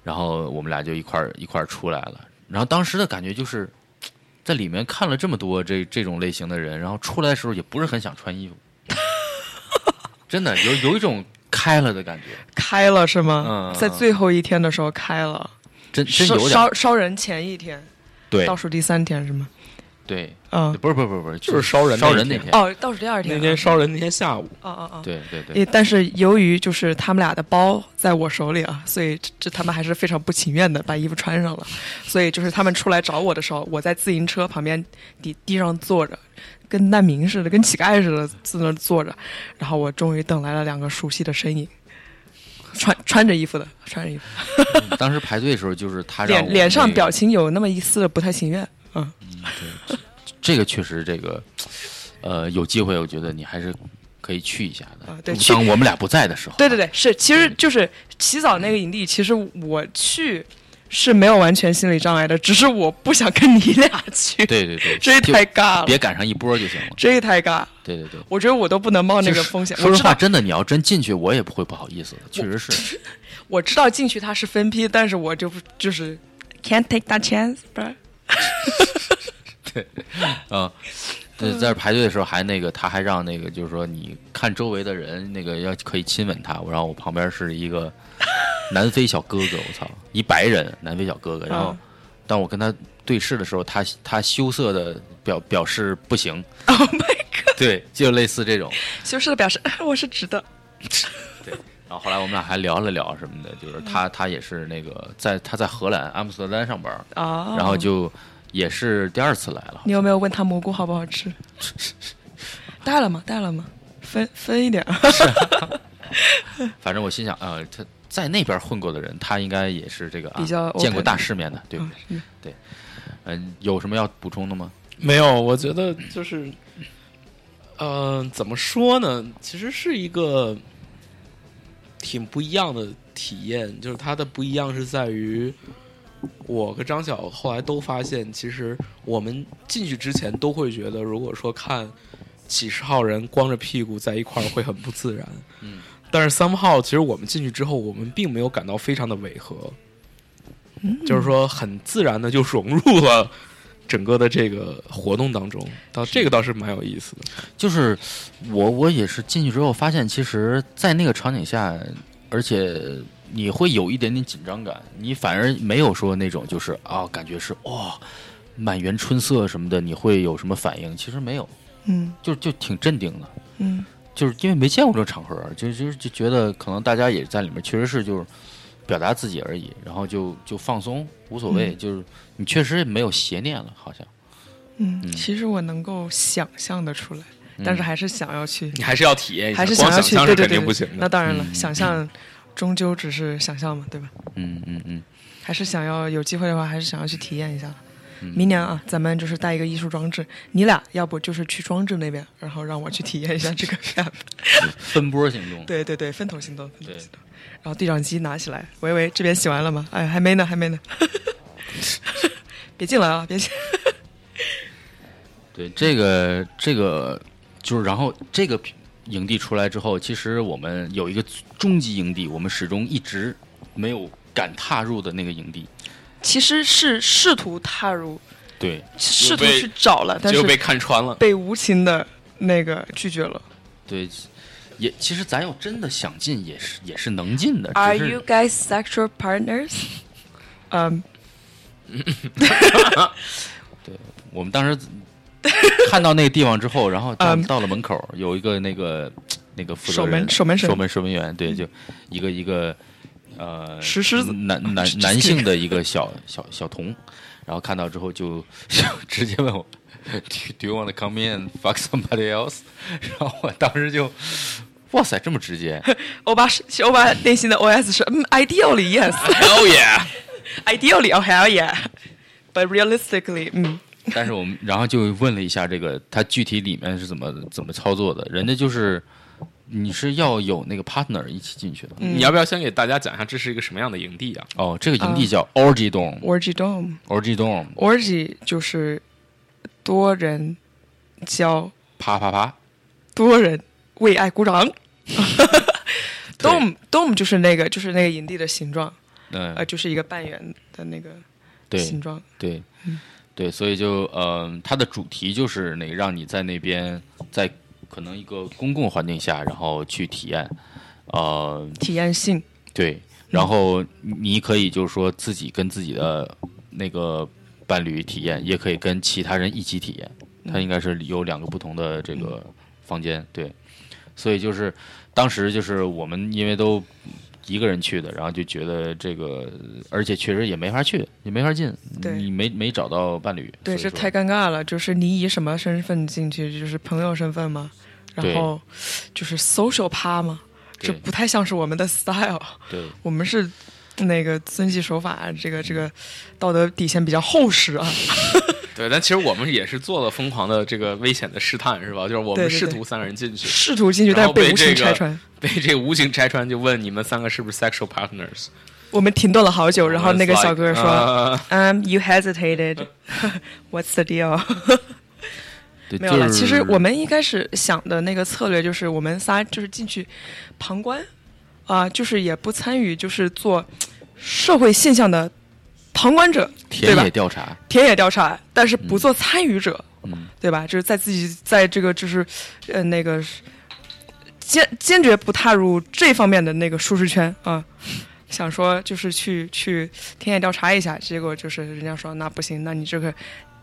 然后我们俩就一块儿一块儿出来了。然后当时的感觉就是，在里面看了这么多这这种类型的人，然后出来的时候也不是很想穿衣服，真的有有一种开了的感觉，开了是吗？嗯在最后一天的时候开了，真真烧有点。烧烧人前一天，对。倒数第三天是吗？对，嗯，不是不是不是不是，就是烧人那一天。烧人那天，哦，倒数第二天啊，那天烧人那天下午，啊啊啊！对对对，但是由于就是他们俩的包在我手里啊，所以这这他们还是非常不情愿的把衣服穿上了。所以就是他们出来找我的时候，我在自行车旁边地地上坐着，跟难民似的，跟乞丐似的在那儿坐着。然后我终于等来了两个熟悉的身影，穿穿着衣服的，穿着衣服，当时排队的时候，就是他脸脸上表情有那么一丝的不太情愿。嗯，对这个确实这个，呃，有机会我觉得你还是可以去一下的。啊对当我们俩不在的时候。对对对，是，其实就是洗澡那个营地，其实我去是没有完全心理障碍的，只是我不想跟你俩去。对 对对，这也太尬了，别赶上一波就行了。这也太尬。对对对，我觉得我都不能冒那个风险。说实话，真的，你要真进去，我也不会不好意思的，确实是。我知道进去它是分批，但是我就不就是 can't take that chance，不对？嗯，对，在这排队的时候还那个，他还让那个，就是说你看周围的人，那个要可以亲吻他。然后我旁边是一个 南非小哥哥，我操，一白人南非小哥哥。然后嗯当我跟他对视的时候，他他羞涩的表表示不行。Oh my god！对，就类似这种。羞涩的表示 我是直的。对然后后来我们俩还聊了聊什么的，就是他他也是那个在他在荷兰阿姆斯特丹上班，啊，然后就也是第二次来了。你有没有问他蘑菇好不好吃？带了吗？带了吗？分分一点。反正我心想，呃，他在那边混过的人，他应该也是这个、啊、比较见过大世面的，对不嗯对？是嗯、有什么要补充的吗？没有，我觉得就是，呃，怎么说呢？其实是一个挺不一样的体验，就是它的不一样是在于，我和张晓后来都发现，其实我们进去之前都会觉得，如果说看几十号人光着屁股在一块儿会很不自然，嗯，但是 somehow 其实我们进去之后，我们并没有感到非常的违和，就是说很自然的就融入了。整个的这个活动当中，到这个倒是蛮有意思的。就是我我也是进去之后发现，其实，在那个场景下，而且你会有一点点紧张感，你反而没有说那种就是啊，感觉是哇、满园春色什么的，你会有什么反应？其实没有，嗯就就挺镇定的。嗯就是因为没见过这种场合，就就就觉得可能大家也在里面，确实是就是表达自己而已，然后就就放松，无所谓，就是你确实没有邪念了，好像。嗯，嗯其实我能够想象的出来，但是还是想要去，你还是要体验一下，还是光想要去，象是对对对，肯定不行的。那当然了，嗯想象终究只是想象嘛，对吧？嗯嗯嗯，还是想要有机会的话，还是想要去体验一下。嗯明年啊，咱们就是带一个艺术装置，你俩要不就是去装置那边，然后让我去体验一下这个 app。分波行动。对对对，分头行动，分头对行动。然后对讲机拿起来，喂喂，这边洗完了吗？哎，还没呢，还没呢。别进来啊，别进。对，这个这个就是，然后这个营地出来之后，其实我们有一个终极营地，我们始终一直没有敢踏入的那个营地。其实是试图踏入，对，试图被去找了，但结果被看穿了。被无情的那个拒绝了。对，也其实咱要真的想进，也是也是能进的。Are you guys sexual partners？嗯，我们当时 看到那个地方之后，然后到嗯到了门口，有一个那个那个负责守门人守门神守门守门员，对，就一个一个呃石狮子男男 男性的一个小小小童，然后看到之后就就 直接问我。Do Do you want to come in fuck somebody else？然后我当时就，哇塞，这么直接！欧巴是欧巴内心的 OS 是嗯，ideally yes，ideally Oh yeah！oh hell yeah，but realistically，嗯，但是我们然后就问了一下这个它具体里面是怎么怎么操作的，人家就是你是要有那个 partner 一起进去的。嗯。你要不要先给大家讲一下这是一个什么样的营地啊？哦，这个营地叫 Orgy Dome，Orgy orgy dome。Dome，orgy 就是多人教啪啪啪，多人为爱鼓掌。dome dome 就是那个就是那个营地的形状，嗯、呃，就是一个半圆的那个对。形状。对。对，所以就呃，它的主题就是那个让你在那边在可能一个公共环境下，然后去体验，呃，体验性，对，然后你可以就是说自己跟自己的那个伴侣体验，也可以跟其他人一起体验。嗯它应该是有两个不同的这个房间，对。所以就是当时就是我们因为都一个人去的，然后就觉得这个，而且确实也没法去，也没法进，对你没没找到伴侣，对，这太尴尬了。就是你以什么身份进去？就是朋友身份吗？然后就是 social 趴吗？这不太像是我们的 style。对我们是那个遵纪守法，这个这个道德底线比较厚实啊。对，但其实我们也是做了疯狂的这个危险的试探，是吧？就是我们试图三个人进去，试图进去，但是被无被这个情拆穿。被这个无情拆穿，就问你们三个是不是 sexual partners？我们停顿了好久，然后那个小哥说呃：“Um, you hesitated. What's the deal？”，没有了。其实我们一开始想的那个策略就是，我们仨就是进去旁观，啊、就是也不参与，就是做社会现象的旁观者，对吧田野？调查，田野调查，但是不做参与者，嗯，对吧？就是在自己在这个就是呃那个坚坚决不踏入这方面的那个舒适圈啊。想说就是去去田野调查一下，结果就是人家说那不行，那你这个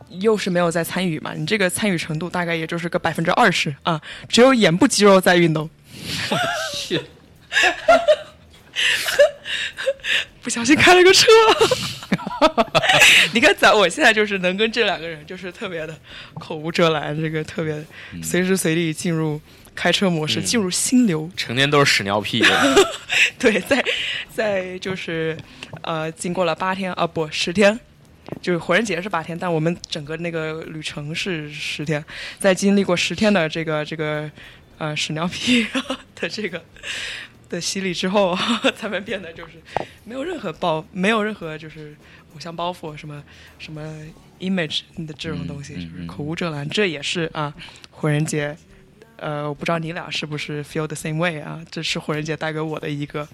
又是没有在参与嘛，你这个参与程度大概也就是个百分之二十啊，只有眼部肌肉在运动。不小心开了个车，你看咱我现在就是能跟这两个人就是特别的口无遮拦，这个特别随时随地进入开车模式，进入心流。成天都是屎尿屁，对，在在就是呃，经过了八天啊，不十天，就是火人节是八天，但我们整个那个旅程是十天，在经历过十天的这个这个呃屎尿屁的这个的洗礼之后，咱们变得就是没有任何包，没有任何就是偶像包袱，什么什么 image 的这种东西，嗯嗯就是嗯口无遮拦，这也是啊，火人节。呃，我不知道你俩是不是 feel the same way 啊？这是火人节带给我的一个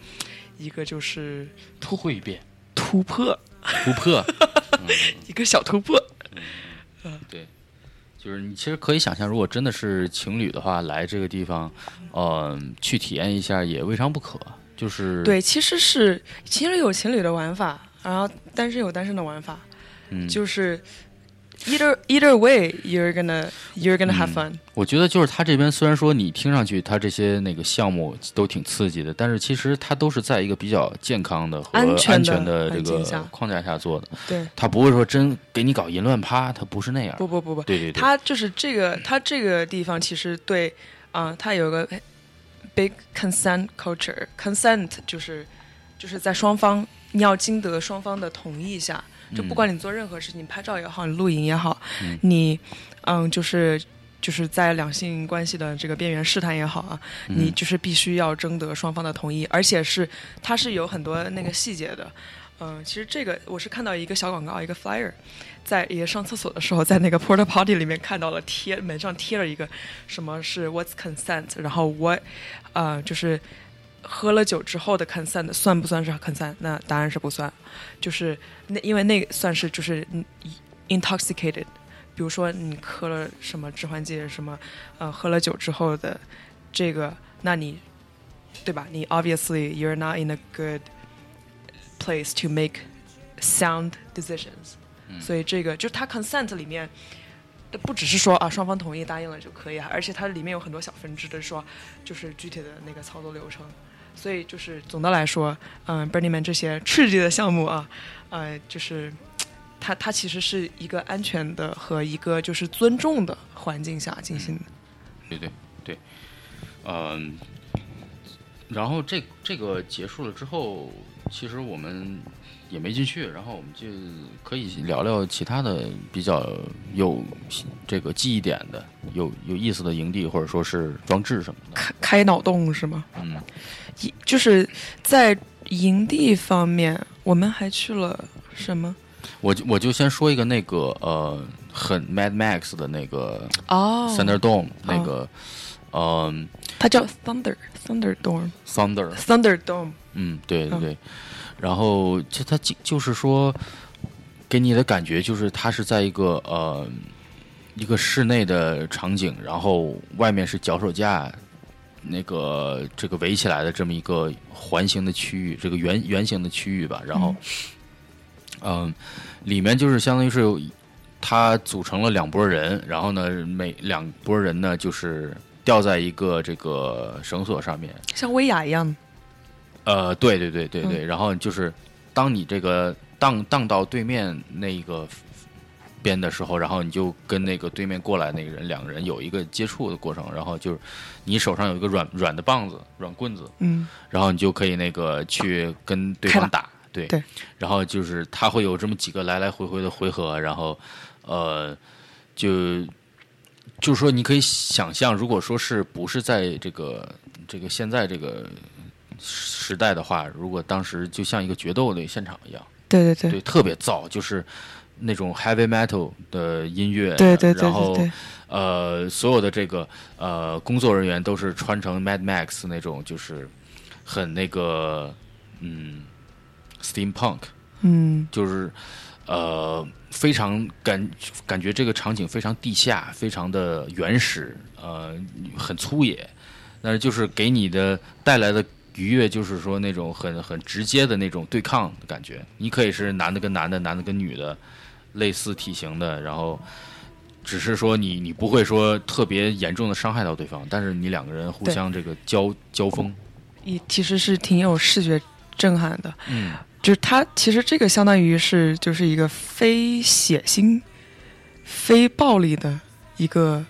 一个就是突破一遍、突破，突破，一个小突破。嗯 对，就是你其实可以想象，如果真的是情侣的话，来这个地方，呃，去体验一下也未尝不可。就是，对，其实是情侣有情侣的玩法，然后单身有单身的玩法，嗯，就是 either either way you're gonna you're gonna have 嗯 fun。我觉得就是他这边虽然说你听上去他这些那个项目都挺刺激的，但是其实他都是在一个比较健康的和安全的安全的这个环境下框架下做的，对，他不会说真给你搞淫乱趴，他不是那样。不不不不，对对对，他就是这个，他这个地方其实对啊、他有个 big consent culture。consent 就是就是在双方你要经得双方的同意下，就不管你做任何事情，拍照也好，你露营也好，嗯你嗯就是。就是在两性关系的这个边缘试探也好啊，你嗯就是必须要征得双方的同意，而且是它是有很多那个细节的。嗯，其实这个我是看到一个小广告，一个 flyer，在也上厕所的时候，在那个 porta potty 里面看到了贴门上贴了一个什么是 what's consent，然后 what 呃就是喝了酒之后的 consent 算不算是 consent？那答案是不算，就是那因为那个算是就是嗯 intoxicated，比如说你喝了什么致幻剂什么呃喝了酒之后的这个，那你对吧？你 obviously you're not in a good place to make sound decisions，、所以这个就是它 consent 里面。不只是说啊，双方同意答应了就可以啊，而且它里面有很多小分支的说，就是具体的那个操作流程。所以就是总的来说，嗯，Burning Man 这些刺激的项目啊，呃，就是它它其实是一个安全的和一个就是尊重的环境下进行的。对对对，嗯、然后这这个结束了之后，其实我们也没进去，然后我们就可以聊聊其他的比较有这个记忆点的、有有意思的营地或者说是装置什么的。开开脑洞是吗？嗯，一就是在营地方面，我们还去了什么？我就我就先说一个那个呃很 Mad Max 的那个哦 Thunderdome、那个嗯、它叫 Thunder Thunderdome Thunder Thunderdome。嗯，对对嗯对，然后就他就就是说，给你的感觉就是它是在一个呃一个室内的场景，然后外面是脚手架，那个这个围起来的这么一个环形的区域，这个圆圆形的区域吧，然后。嗯，里面就是相当于是有它组成了两拨人，然后呢，每两拨人呢就是吊在一个这个绳索上面，像威亚一样，呃，对对对对对，然后就是当你这个荡荡到对面那个边的时候，然后你就跟那个对面过来那个人两个人有一个接触的过程，然后就是你手上有一个软软的棒子、软棍子，嗯，然后你就可以那个去跟对方打，对对，然后就是他会有这么几个来来回回的回合，然后呃，就就是说你可以想象，如果说是不是在这个这个现在这个时代的话，如果当时就像一个决斗的现场一样，对对对。对，特别燥，就是那种 heavy metal 的音乐，对对对然后呃，所有的这个呃工作人员都是穿成 Mad Max 那种，就是很那个嗯 steampunk，嗯。就是呃非常感感觉这个场景非常地下，非常的原始，呃很粗野，但是就是给你的带来的。愉悦就是说那种很很直接的那种对抗的感觉，你可以是男的跟男的，男的跟女的，类似体型的，然后只是说你你不会说特别严重的伤害到对方，但是你两个人互相这个交交锋，也其实是挺有视觉震撼的。嗯，就是它其实这个相当于是就是一个非血腥、非暴力的一个，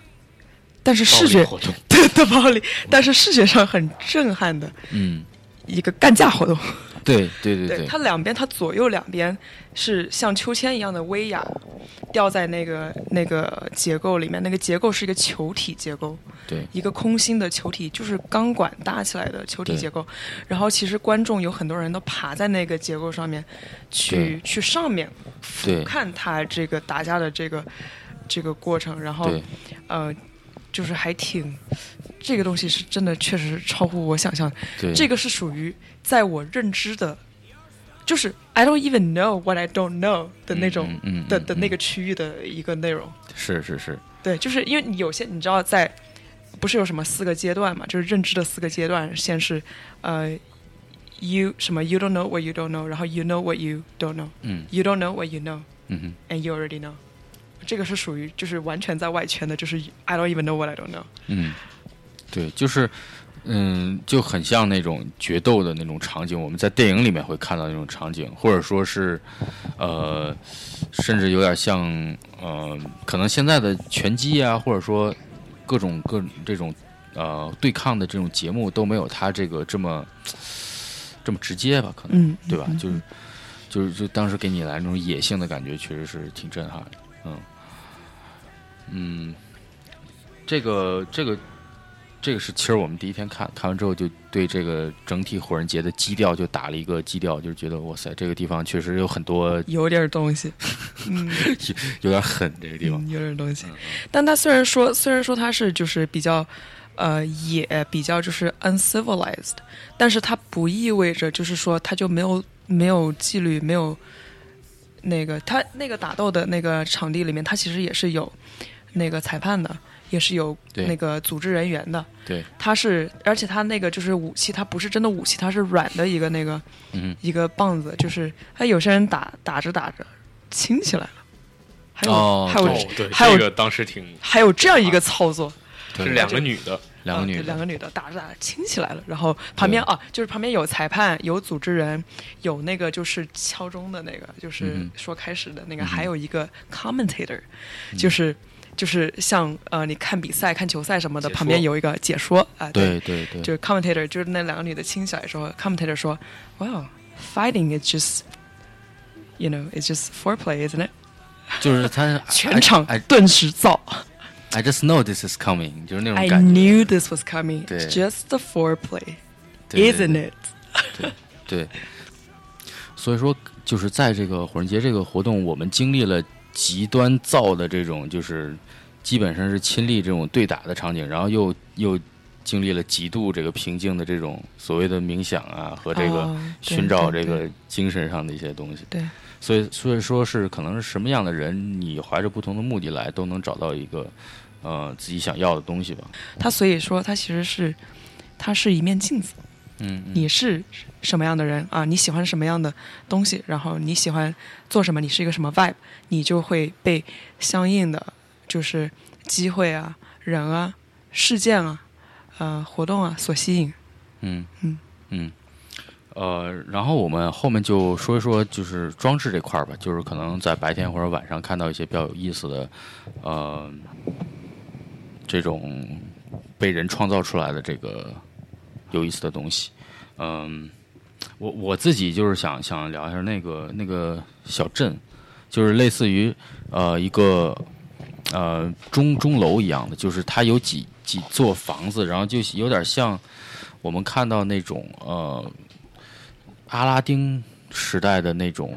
但是视觉 对的暴力，但是视觉上很震撼的嗯，一个干架活动。对对对对，它两边，它左右两边是像秋千一样的威亚，吊在那个那个结构里面。那个结构是一个球体结构，对一个空心的球体，就是钢管搭起来的球体结构。然后其实观众有很多人都爬在那个结构上面，去对去上面对俯瞰它这个打架的这个这个过程。然后对呃，就是还挺。这个东西是真的，确实是超乎我想象。对，这个是属于在我认知的，就是 I don't even know what I don't know 的那种、嗯嗯嗯的嗯的那个区域的一个内容。是是是，对，就是因为你有些你知道在，不是有什么四个阶段嘛，就是认知的四个阶段，先是呃，you 什么 you don't know what you don't know，然后 you know what you don't know，you 嗯 don't know what you know 嗯哼 and you already know。这个是属于就是完全在外圈的，就是 I don't even know what I don't know。嗯，对，就是。嗯，就很像那种决斗的那种场景，我们在电影里面会看到那种场景，或者说是，呃，甚至有点像，呃，可能现在的拳击啊，或者说各种各种这种呃对抗的这种节目都没有他这个这么 这么直接吧？可能，嗯，对吧？嗯就是就是就当时给你来那种野性的感觉，确实是挺震撼的。嗯嗯，这个这个这个是其实我们第一天看看完之后，就对这个整体火人节的基调就打了一个基调，就是觉得哇塞，这个地方确实有很多有点东西，嗯。有点狠，这个地方。嗯、有点东西嗯。但他虽然说虽然说他是就是比较呃也比较就是 uncivilized，但是它不意味着就是说他就没有没有纪律，没有那个他那个打斗的那个场地里面，他其实也是有那个裁判的。也是有那个组织人员的，对，他是，而且他那个就是武器，他不是真的武器，他是软的一个那个嗯。一个棒子，就是他有些人打打着打着轻起来了，还有、哦还有、对。哦，对，还有这个当时挺还有这样一个操作，是两个女的，啊两个女两个女的打着打着亲起来了，然后旁边啊，就是旁边有裁判，有组织人，有那个就是敲钟的那个，就是嗯说开始的那个，嗯还有一个 commentator，、就是就是像呃你看比赛看球赛什么的，旁边有一个解说啊，对对对，就是 commentator，就是那两个女的亲起来说，commentator 说，Wow, fighting is just, you know, it's just foreplay, isn't it？就是他全场哎顿时燥。I just know this is coming，就是那种 I 感觉。knew this was coming. 对 It's just the foreplay, isn't it？对对，所以说就是在这个火人节这个活动，我们经历了极端燥的这种，就是基本上是亲历这种对打的场景，然后又又经历了极度这个平静的这种所谓的冥想啊和这个寻找这个精神上的一些东西。对，所以所以说是可能是什么样的人，你怀着不同的目的来，都能找到一个呃自己想要的东西吧。它所以说它其实是它是一面镜子，嗯嗯你是什么样的人啊？你喜欢什么样的东西？然后你喜欢做什么？你是一个什么 vibe？你就会被相应的就是机会啊、人啊、事件啊、呃活动啊所吸引。嗯嗯嗯，呃，然后我们后面就说一说就是装置这块儿吧，就是可能在白天或者晚上看到一些比较有意思的，呃，这种被人创造出来的这个有意思的东西。嗯，我我自己就是想想聊一下那个那个小镇，就是类似于呃一个呃钟钟楼一样的，就是它有几几座房子，然后就有点像我们看到那种呃阿拉丁时代的那种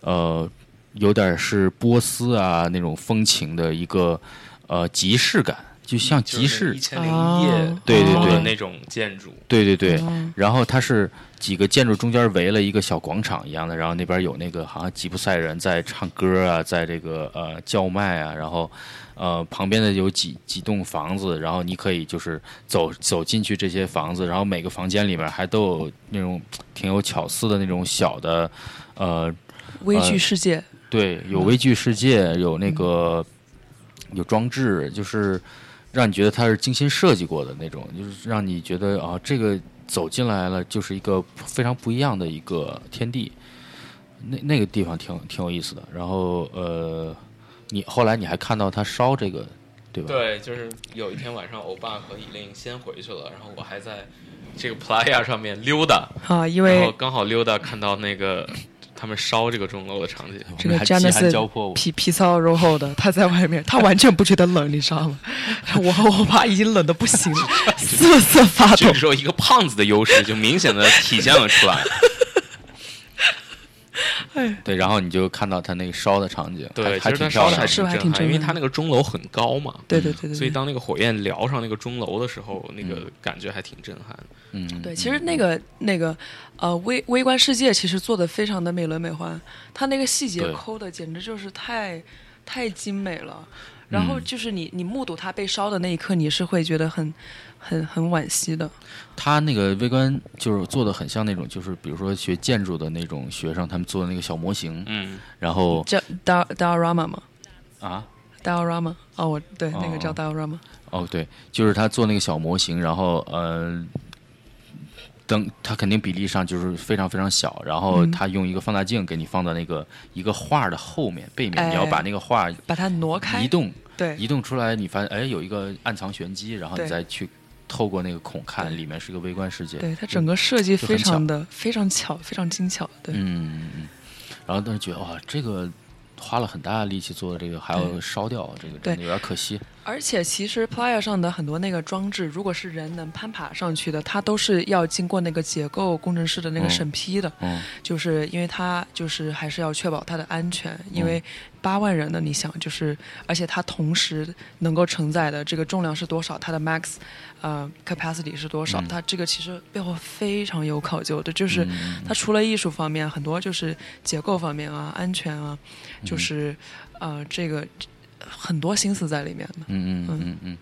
呃有点是波斯啊那种风情的一个呃集市感，就像集市一千零一夜哦。对对对。那种建筑，对对对，嗯然后它是几个建筑中间围了一个小广场一样的，然后那边有那个好像吉普赛人在唱歌啊，在这个呃叫卖啊，然后呃旁边的有几 几栋房子，然后你可以就是走走进去这些房子，然后每个房间里面还都有那种挺有巧思的那种小的呃微距世界，对，有微距世界，有那个有装置，就是让你觉得它是精心设计过的那种，就是让你觉得啊，这个走进来了就是一个非常不一样的一个天地。那那个地方挺挺有意思的。然后呃，你后来你还看到他烧这个，对吧？对，就是有一天晚上，欧巴和以令先回去了，然后我还在这个 playa 上面溜达，啊，因为然后刚好溜达看到那个他们烧这个钟楼的场景。这个还饥寒 Janice 交迫，皮皮糙肉厚的，他在外面，他完全不觉得冷，你知道吗？我和我爸已经冷的不行了，瑟瑟发抖这个。时候，一个胖子的优势就明显的体现了出来。对，然后你就看到他那个烧的场景，对，还还其实它挺。烧的。还是不是还挺震撼，因为它那个钟楼很高嘛，对对对对，对。所以当那个火焰燎上那个钟楼的时候，那个感觉还挺震撼。嗯，对，其实那个那个呃微微观世界其实做的非常的美轮美奂，它那个细节抠的简直就是太太精美了。然后就是你你目睹它被烧的那一刻，你是会觉得很很很惋惜的。他那个微观就是做的很像那种，就是比如说学建筑的那种学生，他们做的那个小模型，嗯，然后叫 Dior Diorama 吗？啊，？Diorama 哦，我对那个叫哦 Diorama。哦对，就是他做那个小模型，然后呃，灯他肯定比例上就是非常非常小，然后嗯他用一个放大镜给你放到那个一个画的后面背面，哎你要把那个画把它挪开，移动对。移动出来，你发现哎有一个暗藏玄机，然后你再去透过那个孔看，里面是个微观世界，对，它整个设计非常的非常巧，非常精巧。对，嗯，嗯嗯，然后当时觉得哇，这个花了很大的力气做的这个，还要烧掉，这个真的有点可惜。而且其实 Playa 上的很多那个装置，如果是人能攀爬上去的，它都是要经过那个结构工程师的那个嗯审批的，嗯就是因为它就是还是要确保它的安全，因为八万人的你想就是，而且它同时能够承载的这个重量是多少，它的 max 呃 capacity 是多少，嗯。它这个其实背后非常有考究的，就是嗯。它除了艺术方面，很多就是结构方面啊、安全啊，嗯。就是呃这个很多心思在里面的。嗯嗯嗯。嗯，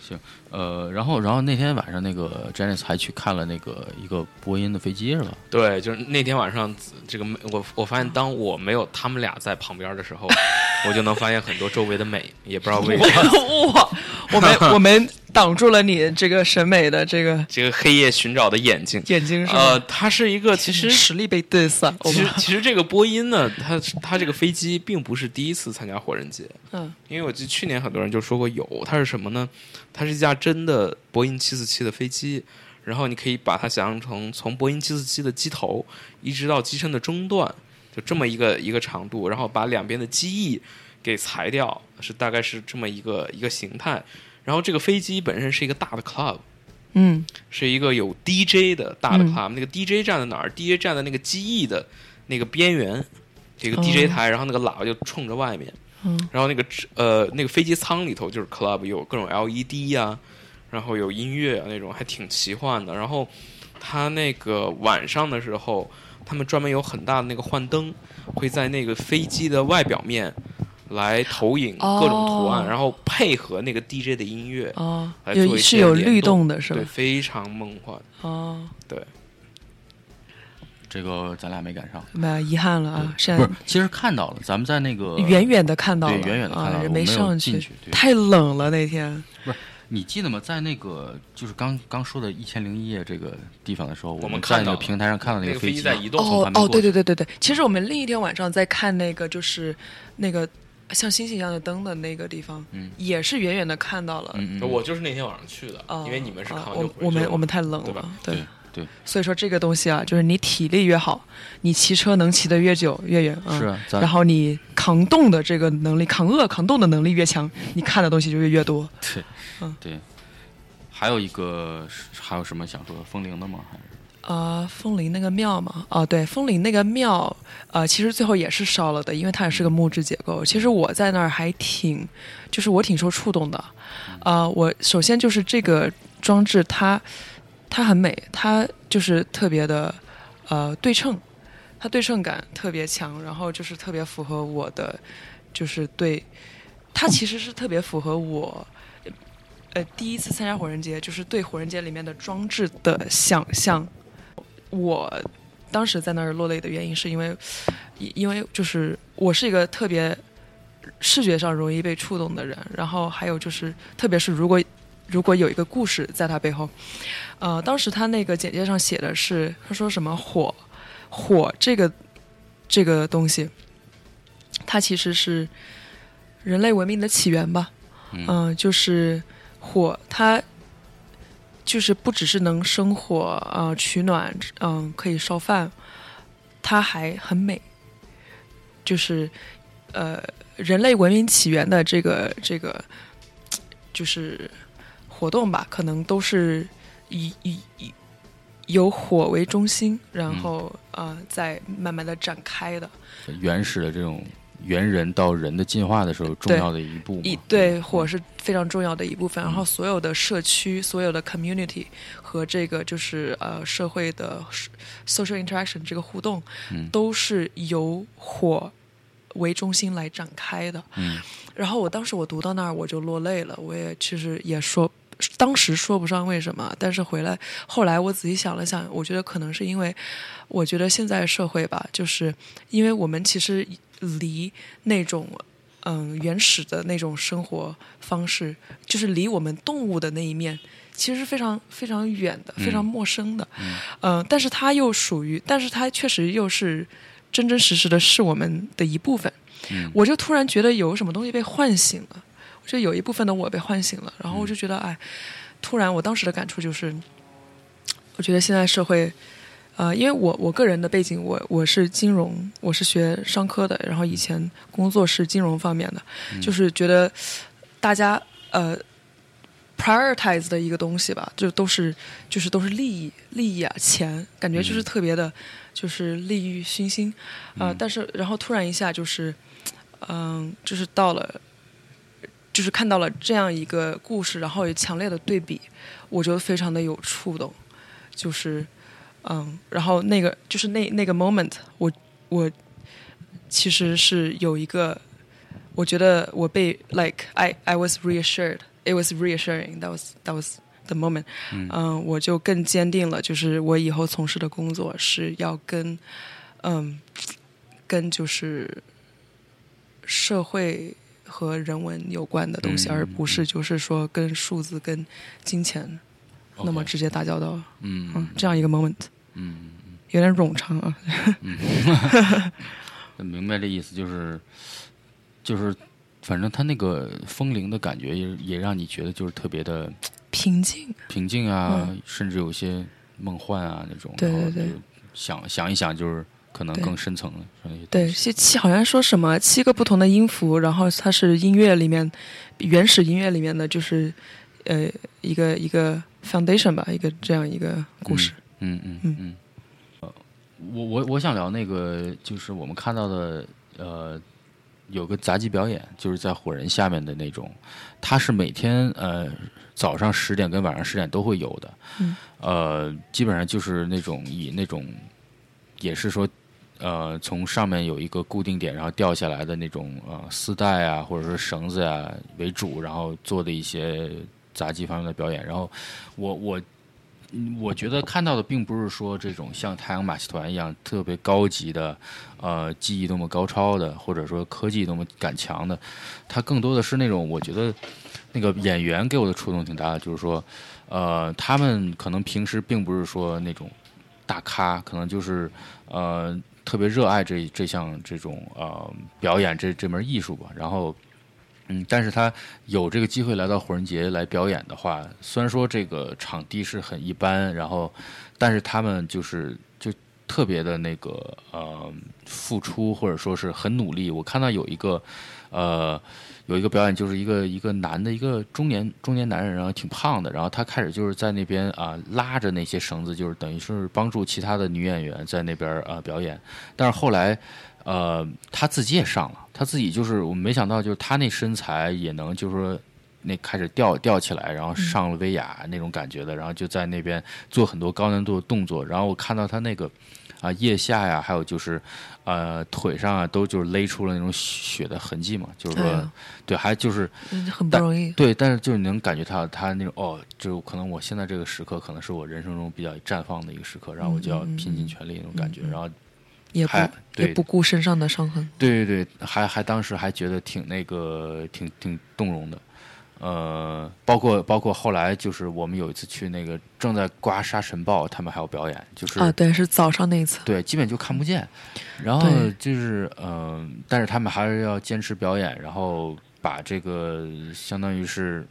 行，呃，然后然后那天晚上那个 Janice 还去看了那个一个波音的飞机是吧？对，就是那天晚上，这个我我发现，当我没有他们俩在旁边的时候，我就能发现很多周围的美，也不知道为什么。哇，我们我们挡住了你这个审美的这个 这个黑夜寻找的眼睛，眼睛是吗？呃，它是一个其实实力被 diss 了，其实其实这个波音呢，它它这个飞机并不是第一次参加火人节，嗯因为我记得去年很多人就说过有，它是什么呢？它是一架真的波音七四七的飞机，然后你可以把它想象成从波音七四七的机头一直到机身的中段，就这么一个一个长度，然后把两边的机翼给裁掉，是大概是这么一个一个形态。然后这个飞机本身是一个大的 club，嗯是一个有 DJ 的大的嗯 club，、那个 DJ 站在哪儿？DJ 站在那个机翼的那个边缘，这个哦 DJ 台，然后那个喇叭就冲着外面。嗯然后那个呃那个飞机舱里头就是 club，有各种 LED 呀、然后有音乐啊那种，还挺奇幻的。然后它那个晚上的时候，他们专门有很大的那个幻灯，会在那个飞机的外表面来投影哦各种图案，然后配合那个 DJ 的音乐，哦，来做有一些是有律动的是吧？对非常梦幻。哦，这个咱俩没赶上。那遗憾了啊，现在不是，其实看到了，咱们在那个远远的看到了，对远远的看到了我没上进去太冷了那天。不是你记得吗？在那个就是刚刚说的《一千零一夜》这个地方的时候，我们在那个平台上看到那个飞机在移动哦哦，对对对对对，其实我们另一天晚上在看那个就是那个像星星一样的灯的那个地方，嗯也是远远的看到了。嗯嗯，我就是那天晚上去的，哦因为你们是看哦完就回去了我我们我们太冷对吧了，对对所以说这个东西啊，就是你体力越好，你骑车能骑得越久越远啊。是啊，然后你扛冻的这个能力、扛饿、扛冻的能力越强，你看的东西就越越多。对嗯对，还有一个还有什么想说的？风铃的吗？还是呃，风铃那个庙嘛，哦，对，风铃那个庙，呃，其实最后也是烧了的，因为它也是个木质结构。其实我在那儿还挺，就是我挺受触动的。呃，我首先就是这个装置它，它很美，它就是特别的呃对称，它对称感特别强，然后就是特别符合我的，就是对，它其实是特别符合我。呃，第一次参加火人节，就是对火人节里面的装置的想象。我当时在那儿落泪的原因，是因为，因为就是我是一个特别视觉上容易被触动的人，然后还有就是，特别是如果如果有一个故事在它背后，呃，当时他那个简介上写的是，他说什么火火这个这个东西，它其实是人类文明的起源吧，嗯、就是火，它就是不只是能生火，呃，取暖，嗯、可以烧饭，它还很美，就是呃，人类文明起源的这个这个就是活动吧，可能都是以以以有火为中心，然后、呃，再慢慢的展开的。原始的这种猿人到人的进化的时候重要的一步嘛？一对火是非常重要的一部分，然后所有的社区、所有的 community 和这个就是呃社会的 social interaction 这个互动，嗯都是由火为中心来展开的。嗯然后我当时我读到那儿我就落泪了，我也其实也说。当时说不上为什么，但是回来后来我仔细想了想，我觉得可能是因为，我觉得现在社会吧，就是因为我们其实离那种嗯原始的那种生活方式，就是离我们动物的那一面，其实是非常非常远的，非常陌生的。嗯、但是它又属于，但是它确实又是真真实实的是我们的一部分。嗯我就突然觉得有什么东西被唤醒了，我觉得有一部分的我被唤醒了，然后我就觉得，哎，突然我当时的感触就是，我觉得现在社会。呃，因为我我个人的背景，我我是金融，我是学商科的，然后以前工作是金融方面的，就是觉得大家呃 prioritize 的一个东西吧，就都是就是都是利益利益啊钱，感觉就是特别的，就是利欲熏心啊、呃但是然后突然一下就是，嗯、就是到了。就是看到了这样一个故事，然后有强烈的对比，我觉得非常的有触动，就是，嗯，然后那个就是那那个 moment，我我其实是有一个，我觉得我被 like I I was reassured, it was reassuring, that was that was the moment，嗯、我就更坚定了，就是我以后从事的工作是要跟，嗯，跟就是社会和人文有关的东西，嗯而不是就是说跟数字、跟金钱那么直接打交道。嗯嗯，这样一个 moment，嗯，有点冗长啊。嗯 明白这意思，就是就是，反正他那个风铃的感觉也也让你觉得就是特别的平静，平静啊，甚至有些梦幻啊那种。嗯对对对想想一想，就是可能更深层的对，是。七七好像说什么七个不同的音符，然后它是音乐里面原始音乐里面的，就是呃一个一个 foundation 吧，一个这样一个故事。嗯嗯嗯嗯。呃，我我我想聊那个，就是我们看到的，呃，有个杂技表演，就是在火人下面的那种，它是每天呃早上十点跟晚上十点都会有的。嗯。呃，基本上就是那种以那种，也是说呃从上面有一个固定点，然后掉下来的那种呃丝带啊，或者说绳子呀、为主，然后做的一些杂技方面的表演。然后我我我觉得看到的并不是说这种像太阳马戏团一样特别高级的，呃，技艺多么高超的，或者说科技多么赶强的，它更多的是那种我觉得那个演员给我的触动挺大的，就是说，呃，他们可能平时并不是说那种大咖，可能就是呃特别热爱这这项这种呃表演这这门艺术吧，然后。嗯，但是他有这个机会来到火人节来表演的话，虽然说这个场地是很一般，然后，但是他们就是就特别的那个呃付出，或者说是很努力。我看到有一个呃有一个表演，就是一个一个男的一个中年中年男人，然后挺胖的，然后他开始就是在那边啊、拉着那些绳子，就是等于是帮助其他的女演员在那边啊、表演，但是后来。呃，他自己也上了，他自己就是我没想到，就是他那身材也能，就是说那开始吊吊起来，然后上了威亚那种感觉的，然后就在那边做很多高难度的动作，然后我看到他那个啊腋下呀，还有就是呃腿上啊，都就是勒出了那种血的痕迹嘛，就是说、哎对，还就是嗯很不容易。对，但是就是你能感觉到他那种哦，就可能我现在这个时刻可能是我人生中比较绽放的一个时刻，然后我就要拼尽全力那种感觉，然后也不对也不顾身上的伤痕。对对对，还还当时还觉得挺那个挺挺动容的，呃，包括包括后来就是我们有一次去那个正在刮沙尘暴，他们还有表演，就是、啊，对，是早上那一次。对，基本就看不见，然后就是嗯、但是他们还是要坚持表演，然后把这个相当于是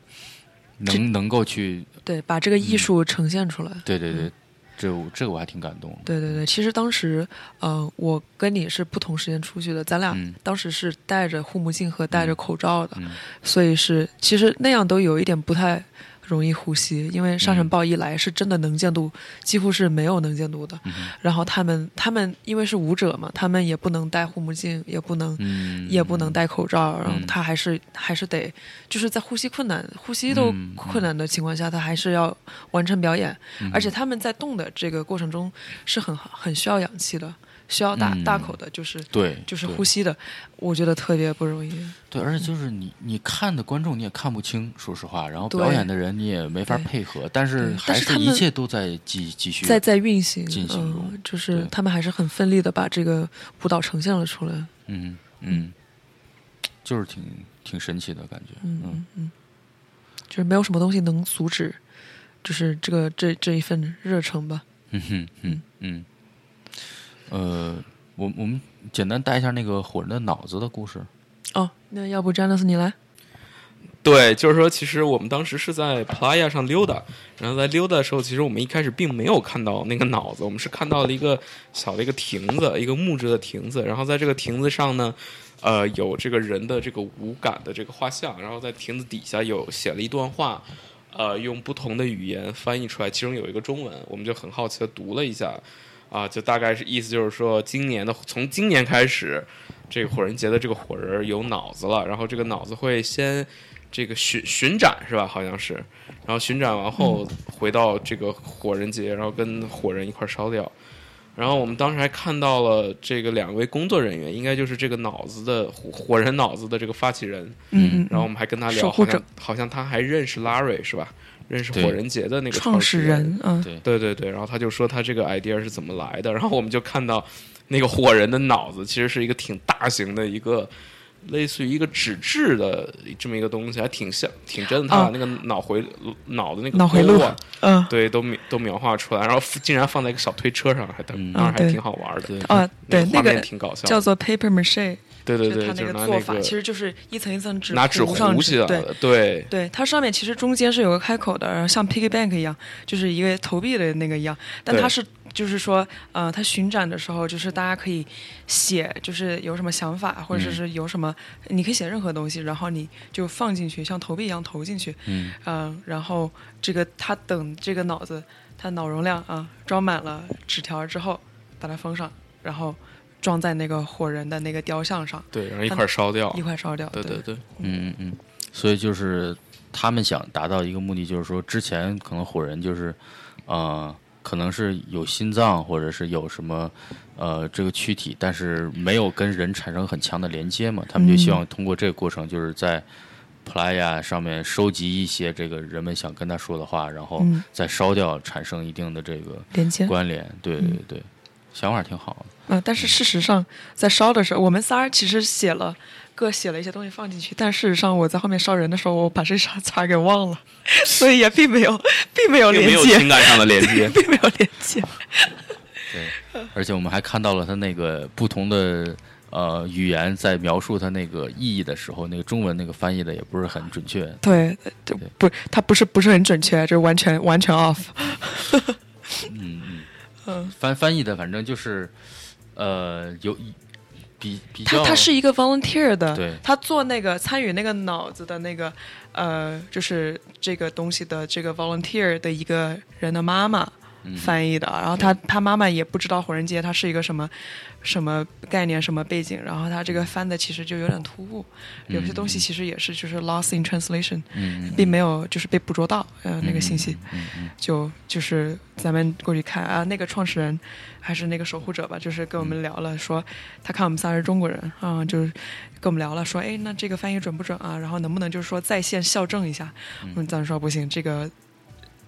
能能够去，对，把这个艺术呈现出来。对对对，这这个我还挺感动的，对对对，其实当时，呃，我跟你是不同时间出去的，咱俩嗯。当时是戴着护目镜和戴着口罩的，嗯。所以是其实那样都有一点不太容易呼吸，因为沙尘嗯。暴一来是真的能见度几乎是没有能见度的。嗯然后他们他们因为是舞者嘛，他们也不能戴护目镜，也不能、嗯，也不能戴口罩，然后嗯他还是还是得就是在呼吸困难、呼吸都困难的情况下，他还是要完成表演。嗯。而且他们在动的这个过程中是很很需要氧气的，需要大、嗯大口的，就是对，就是呼吸的，我觉得特别不容易。对，而且就是你你看的观众你也看不清，说实话，然后表演的人你也没法配合，但是还是他们切都在继继续。在在运行，进行就是他们还是很奋力的把这个舞蹈呈现了出来。嗯嗯，就是挺挺神奇的感觉。嗯嗯嗯，就是没有什么东西能阻止，就是这个这这一份热诚吧。嗯哼嗯嗯，呃，我我们简单带一下那个火人的脑子的故事。哦，那要不詹纳斯你来？对，就是说，其实我们当时是在 Playa 上溜达，然后在溜达的时候，其实我们一开始并没有看到那个脑子，我们是看到了一个小的一个亭子，一个木质的亭子，然后在这个亭子上呢，呃，有这个人的这个五感的这个画像，然后在亭子底下有写了一段话，呃，用不同的语言翻译出来，其中有一个中文，我们就很好奇的读了一下，啊，就大概是意思就是说，今年的从今年开始，这个火人节的这个火人儿有脑子了，然后这个脑子会先这个巡巡展是吧？好像是，然后巡展完后回到这个火人节，然后跟火人一块儿烧掉。然后我们当时还看到了这个两位工作人员，应该就是这个脑子的火火人脑子的这个发起人。嗯嗯，然后我们还跟他聊，好像好像他还认识 Larry 是吧？认识火人节的那个创始始人，嗯，对，对对对，然后他就说他这个 idea 是怎么来的，然后我们就看到那个火人的脑子其实是一个挺大型的一个。类似于一个纸质的这么一个东西，还挺像，挺真的。他把哦那个脑回、脑的那个脑回路嗯。对，都描都描画出来，然后竟然放在一个小推车上，还当嗯。当时还挺好玩的。对啊，对，那个挺搞笑的，叫做 paper mache，对对对，就是它就是拿个做法，那个其实就是一层一层纸拿纸糊上糊起来对的，对对，它上面其实中间是有个开口的，然后像 piggy bank 一样，就是一个投币的那个一样。但它是就是说，呃，它巡展的时候，就是大家可以写，就是有什么想法，或者嗯是有什么，你可以写任何东西，然后你就放进去，像投币一样投进去。嗯嗯、然后这个它等这个脑子，它脑容量啊装满了纸条之后，把它封上，然后装在那个火人的那个雕像上，对，然后一块烧掉。一，块烧掉。对对。对，嗯嗯嗯，所以就是他们想达到一个目的，就是说之前可能火人就是，呃，可能是有心脏或者是有什么呃这个躯体，但是没有跟人产生很强的连接嘛，他们就希望通过这个过程，就是在 Playa 上面收集一些这个人们想跟他说的话，然后嗯。再烧掉，产生一定的这个连接。关联。对对对，想法挺好的。嗯，但是事实上，在烧的时候，我们仨其实写了各写了一些东西放进去，但事实上我在后面烧人的时候，我把这茬茬给忘了，所以也并没有，并没有连接，没有情感上的连接。并没有连接。对，而且我们还看到了他那个不同的呃语言在描述他那个意义的时候，那个中文那个翻译的也不是很准确。对，就对不，它不是不是很准确，这完全完全 off。嗯嗯 嗯，翻翻译的反正就是呃有比比较他他是一个 volunteer 的，对。他做那个参与那个脑子的那个呃，就是这个东西的这个 volunteer 的一个人的妈妈。嗯翻译的，然后他他妈妈也不知道火人节它是一个什么什么概念什么背景，然后他这个翻的其实就有点突兀，有些东西其实也是就是 lost in translation，并没有就是被捕捉到呃那个信息。就就是咱们过去看啊，那个创始人还是那个守护者吧，就是跟我们聊了，说他看我们仨是中国人啊，就是跟我们聊了，说哎，那这个翻译准不准啊？然后能不能就是说在线校正一下？嗯，咱说不行，这个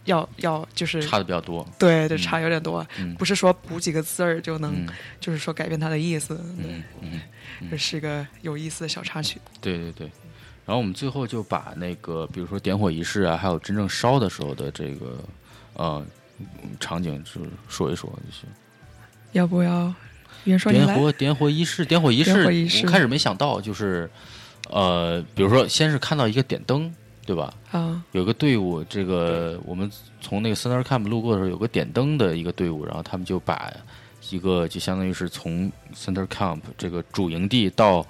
要要就是差的比较多。对对差有点多，嗯不是说补几个字儿就能、嗯就是说改变它的意思，嗯这是一个有意思的小插曲。对对对。然后我们最后就把那个，比如说点火仪式啊，还有真正烧的时候的这个呃场景，就是说一说就行。要不要？点火点火仪式，点火仪式，点火仪式我开始没想到，就是呃，比如说先是看到一个点灯，对吧？啊，有个队伍，这个我们从那个 Center Camp 路过的时候，有个点灯的一个队伍，然后他们就把一个就相当于是从 Center Camp 这个主营地到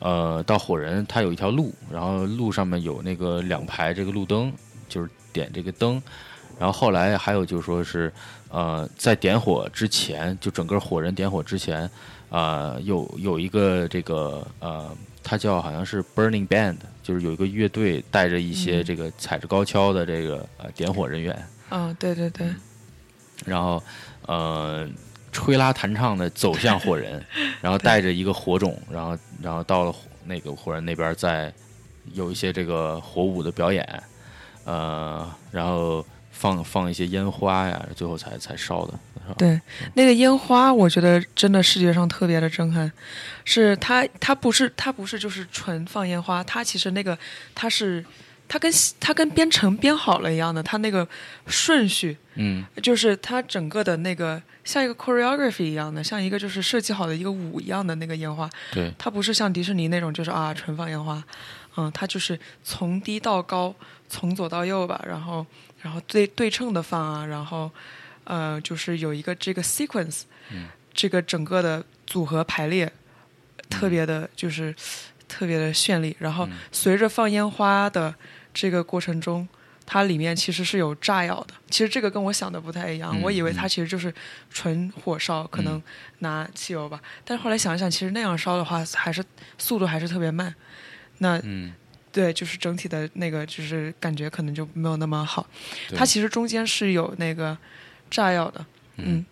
呃到火人，它有一条路，然后路上面有那个两排这个路灯，就是点这个灯。然后后来还有就是说是呃在点火之前，就整个火人点火之前，啊、有有一个这个呃，它叫好像是 Burning Band，就是有一个乐队带着一些这个踩着高跷的这个呃点火人员，啊，对对对，然后呃吹拉弹唱的走向火人，然后带着一个火种，然后然后到了那个火人那边再有一些这个火舞的表演，呃，然后放放一些烟花呀，最后才才烧的？对，那个烟花，我觉得真的视觉上特别的震撼。是它，它不是，它不是就是纯放烟花，它其实那个它是，它跟它跟编程编好了一样的，它那个顺序嗯就是它整个的那个像一个 choreography 一样的，像一个就是设计好的一个舞一样的那个烟花，对，它不是像迪士尼那种就是啊纯放烟花，嗯，它就是从低到高，从左到右吧，然后然后对对称的放啊，然后呃就是有一个这个 sequence，嗯这个整个的组合排列特别的就是特别的绚丽，然后嗯随着放烟花的这个过程中。它里面其实是有炸药的，其实这个跟我想的不太一样，嗯我以为它其实就是纯火烧，可能拿汽油吧。但是后来想一想，其实那样烧的话，还是速度还是特别慢。那嗯对，就是整体的那个，就是感觉可能就没有那么好。它其实中间是有那个炸药的，嗯，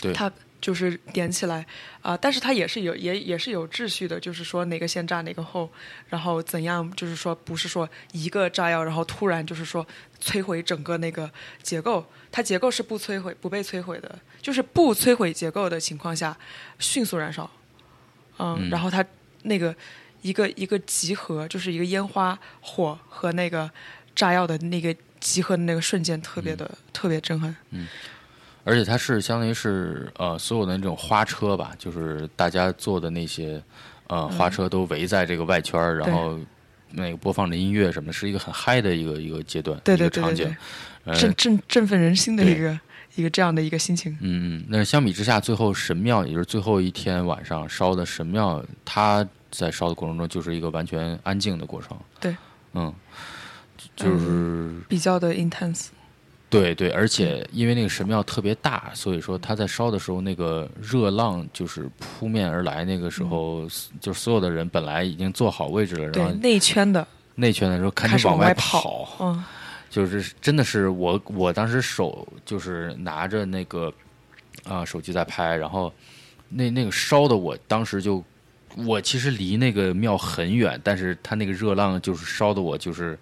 对。它就是点起来啊、但是它也是有也也是有秩序的，就是说哪个先炸哪个后，然后怎样，就是说不是说一个炸药，然后突然就是说摧毁整个那个结构，它结构是不摧毁不被摧毁的，就是不摧毁结构的情况下迅速燃烧，嗯，嗯。然后它那个一个一个集合，就是一个烟花火和那个炸药的那个集合的那个瞬间，特别的、嗯特别震撼。嗯。而且它是相当于是呃所有的那种花车吧，就是大家坐的那些呃花车都围在这个外圈儿，然后那个播放着音乐什么的，是一个很嗨的一个一个阶段，对一个场景振振振奋人心的一个一个这样的一个心情。嗯，嗯，那相比之下，最后神庙，也就是最后一天晚上烧的神庙，它在烧的过程中就是一个完全安静的过程。对，嗯，就是、比较的 intense。对对，而且因为那个神庙特别大，所以说它在烧的时候，那个热浪就是扑面而来。那个时候，就所有的人本来已经坐好位置了，然后内圈的内圈的时候赶开始往外跑，就是真的是我我当时手就是拿着那个啊、手机在拍，然后那那个烧的我当时就我其实离那个庙很远，但是它那个热浪就是烧的我就是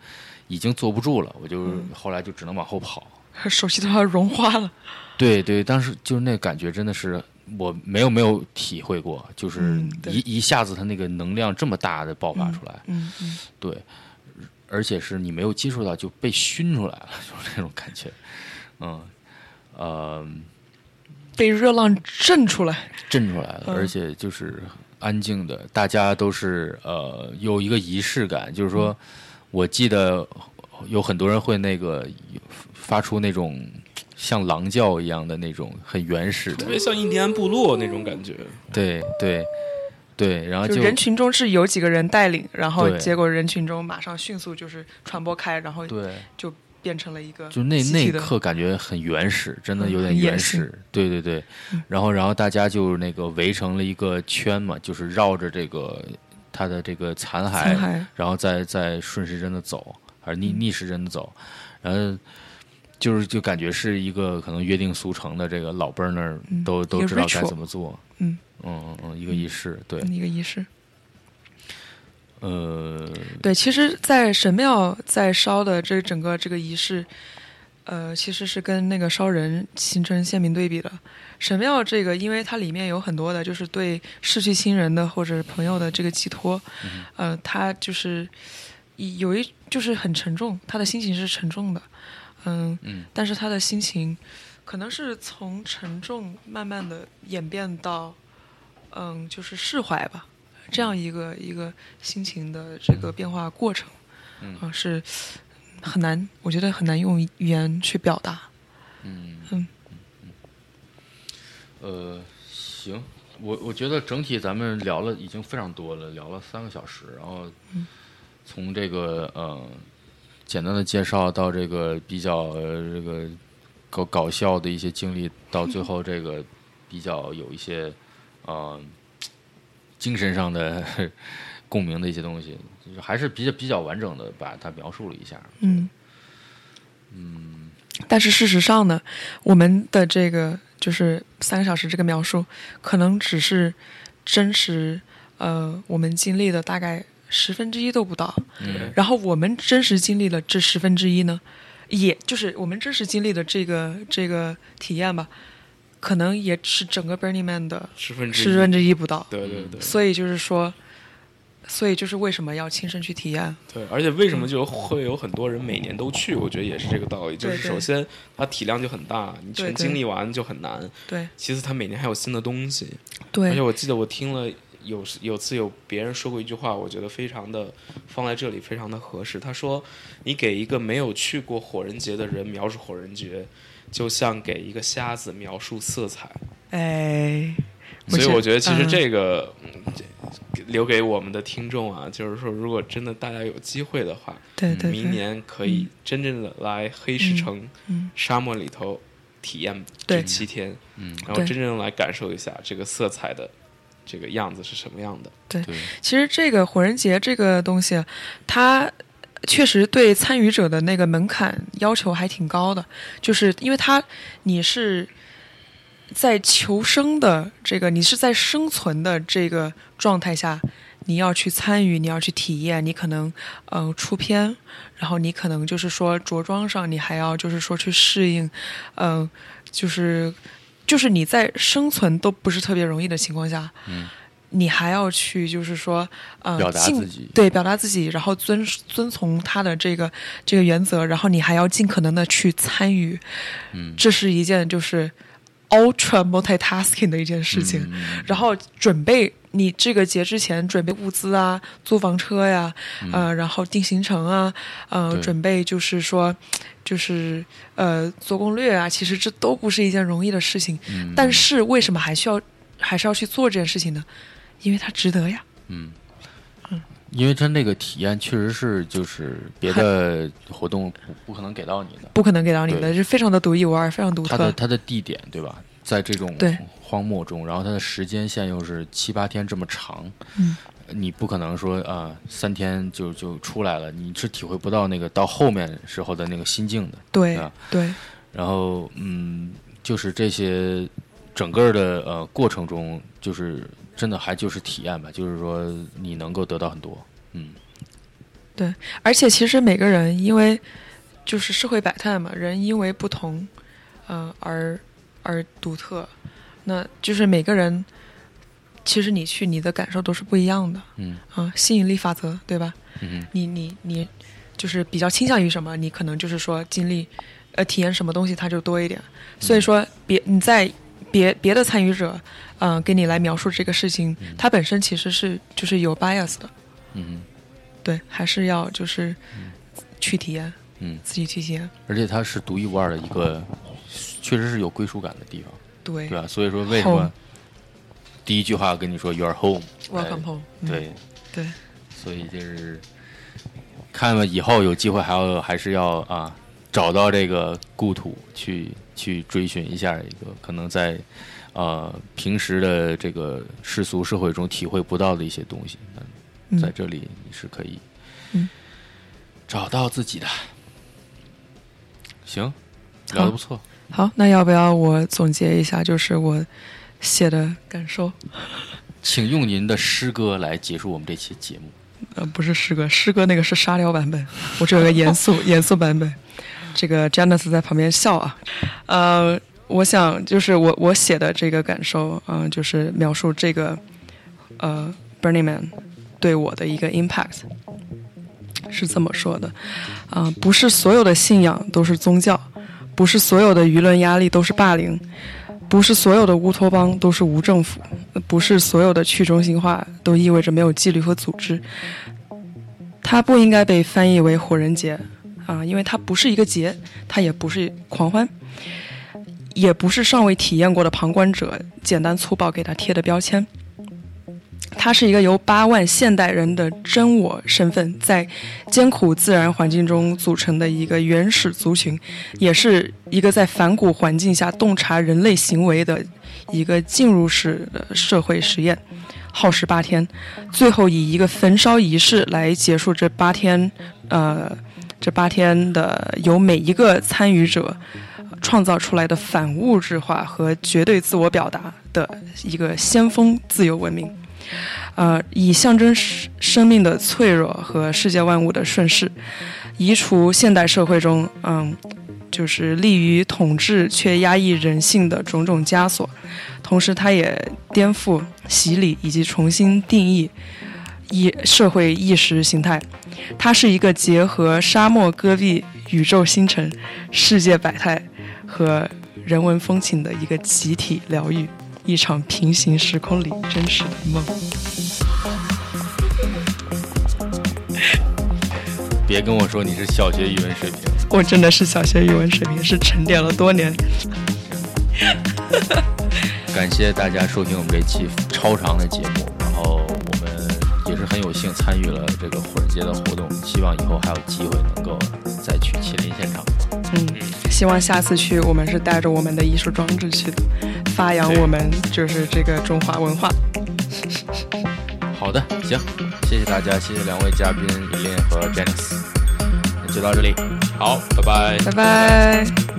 已经坐不住了，我就后来就只能往后跑。手机都要融化了。对对，当时就是那感觉真的是我没有没有体会过，就是嗯一、一下子它那个能量这么大的爆发出来，嗯嗯，对，而且是你没有接触到就被熏出来了，就是那种感觉，嗯呃被热浪震出来。震出来了，嗯而且就是安静的，大家都是呃有一个仪式感，就是说，我记得有很多人会那个发出那种像狼叫一样的那种很原始的。特，别像印第安部落那种感觉。对对对，然后就就人群中是有几个人带领，然后结果人群中马上迅速就是传播开，然后对，就变成了一个就那那一刻感觉很原始，真的嗯有点原始。对对对，然后然后大家就那个围成了一个圈嘛，就是绕着这个它的这个残骸，残骸然后再再顺时针的走，还是逆嗯逆时针的走，然后。就是就感觉是一个可能约定俗成的，这个老辈儿那儿嗯都、都知道该怎么做，嗯嗯嗯嗯，一个仪式，对，一个仪式。呃，对，其实，在神庙在烧的这整个这个仪式，呃，其实是跟那个烧人形成鲜明对比的。神庙这个，因为它里面有很多的，就是对逝去亲人的或者朋友的这个寄托，呃，它就是一有一就是很沉重，他的心情是沉重的，嗯，嗯。但是他的心情可能是从沉重慢慢的演变到，嗯，就是释怀吧，这样一个一个心情的这个变化过程，嗯啊是很难，我觉得很难用语言去表达。嗯嗯呃，行，我我觉得整体咱们聊了已经非常多了，聊了三个小时，然后从这个呃简单的介绍到这个比较呃这个搞搞笑的一些经历，到最后这个比较有一些呃精神上的 共鸣的一些东西，就是还是比较比较完整的把它描述了一下。嗯，嗯，但是事实上呢，我们的这个就是三个小时这个描述，可能只是真实，呃，我们经历的大概十分之一都不到。嗯然后我们真实经历了这十分之一呢，也就是我们真实经历的这个这个体验吧，可能也是整个 Burning Man 的十分之一十分之一不到。对对对所以就是说，所以就是为什么要亲身去体验？对，而且为什么就会有很多人每年都去？我觉得也是这个道理，就是首先它体量就很大，你全经历完就很难；对其次，它每年还有新的东西。对而且我记得我听了有有次有别人说过一句话，我觉得非常的放在这里非常的合适。他说：“你给一个没有去过火人节的人描述火人节，就像给一个瞎子描述色彩。”哎，所以我觉得其实嗯。这个、嗯留给我们的听众啊，就是说，如果真的大家有机会的话，对对对，明年可以真正的来黑石城嗯沙漠里头体验这七天，嗯，然后真正来感受一下这个色彩的这个样子是什么样的。对，其实这个火人节这个东西，它确实对参与者的那个门槛要求还挺高的，就是因为他你是在求生的这个，你是在生存的这个状态下。你要去参与，你要去体验，你可能呃出片，然后你可能就是说着装上，你还要就是说去适应，嗯、就是就是你在生存都不是特别容易的情况下，嗯，你还要去就是说呃表达自己。对表达自己，然后遵遵从他的这个这个原则，然后你还要尽可能的去参与，嗯。这是一件就是 ultra multitasking 的一件事情。嗯然后准备你这个节之前准备物资啊，租房车呀，呃，然后定行程啊，呃，准备就是说，就是呃做攻略啊，其实这都不是一件容易的事情。嗯。但是为什么还需要还是要去做这件事情呢？因为它值得呀。嗯。嗯，因为它那个体验确实是就是别的活动不不可能给到你的，不可能给到你的，是非常的独一无二，非常独特。它的它的地点对吧，在这种荒漠中，然后它的时间线又是七八天这么长，嗯，你不可能说啊、三天就就出来了，你是体会不到那个到后面时候的那个心境的。对啊对，然后嗯，就是这些整个的呃过程中，就是真的还就是体验吧，就是说你能够得到很多，嗯对而且其实每个人因为就是社会百态嘛，人因为不同，呃而而独特，那就是每个人，其实你去你的感受都是不一样的，嗯啊、吸引力法则对吧？嗯哼你你你就是比较倾向于什么，你可能就是说经历呃体验什么东西它就多一点。所以说别你在别别的参与者，嗯、给你来描述这个事情，它本身其实是就是有 bias 的，嗯。哼对，还是要就是去体验，嗯，自己去体验，而且它是独一无二的一个，确实是有归属感的地方，对。对吧？所以说为什么第一句话跟你说 home”，，welcome 哎 home，、嗯、对，对，所以就是看了，以后有机会还要还是要啊，找到这个故土去去追寻一下一个可能在呃平时的这个世俗社会中体会不到的一些东西，嗯在这里你是可以嗯找到自己的。行，聊的不错。好，那要不要我总结一下，就是我写的感受？请用您的诗歌来结束我们这期节目。呃，不是诗歌，诗歌那个是沙雕版本，我这有个严肃 严肃版本。这个 Janice 在旁边笑啊，呃，我想就是我我写的这个感受，嗯、就是描述这个呃 Burning Man 对我的一个 impact 是这么说的，啊、不是所有的信仰都是宗教，不是所有的舆论压力都是霸凌，不是所有的乌托邦都是无政府，不是所有的去中心化都意味着没有纪律和组织。它不应该被翻译为火人节啊，因为它不是一个节，它也不是狂欢，也不是尚未体验过的旁观者简单粗暴给它贴的标签。它是一个由八万现代人的真我身份，在艰苦自然环境中组成的一个原始族群，也是一个在反骨环境下洞察人类行为的一个进入式的社会实验，耗时八天，最后以一个焚烧仪式来结束这八天，呃，这八天的由每一个参与者创造出来的反物质化和绝对自我表达的一个先锋自由文明。呃，以象征生生命的脆弱和世界万物的顺势，移除现代社会中，嗯，就是利于统治却压抑人性的种种枷锁，同时它也颠覆、洗礼以及重新定义意社会意识形态。它是一个结合沙漠、戈壁、宇宙星辰、世界百态和人文风情的一个集体疗愈，一场平行时空里真实的梦。别跟我说你是小学语文水平，我真的是小学语文水平，是沉淀了多年。感谢大家收听我们这期超长的节目，然后很有幸参与了这个火人节的活动，希望以后还有机会能够再去亲临现场。嗯，希望下次去我们是带着我们的艺术装置去的，发扬我们就是这个中华文化。好的，行，谢谢大家，谢谢两位嘉宾 Elin 和 Janice，那就到这里。好，拜拜。拜拜。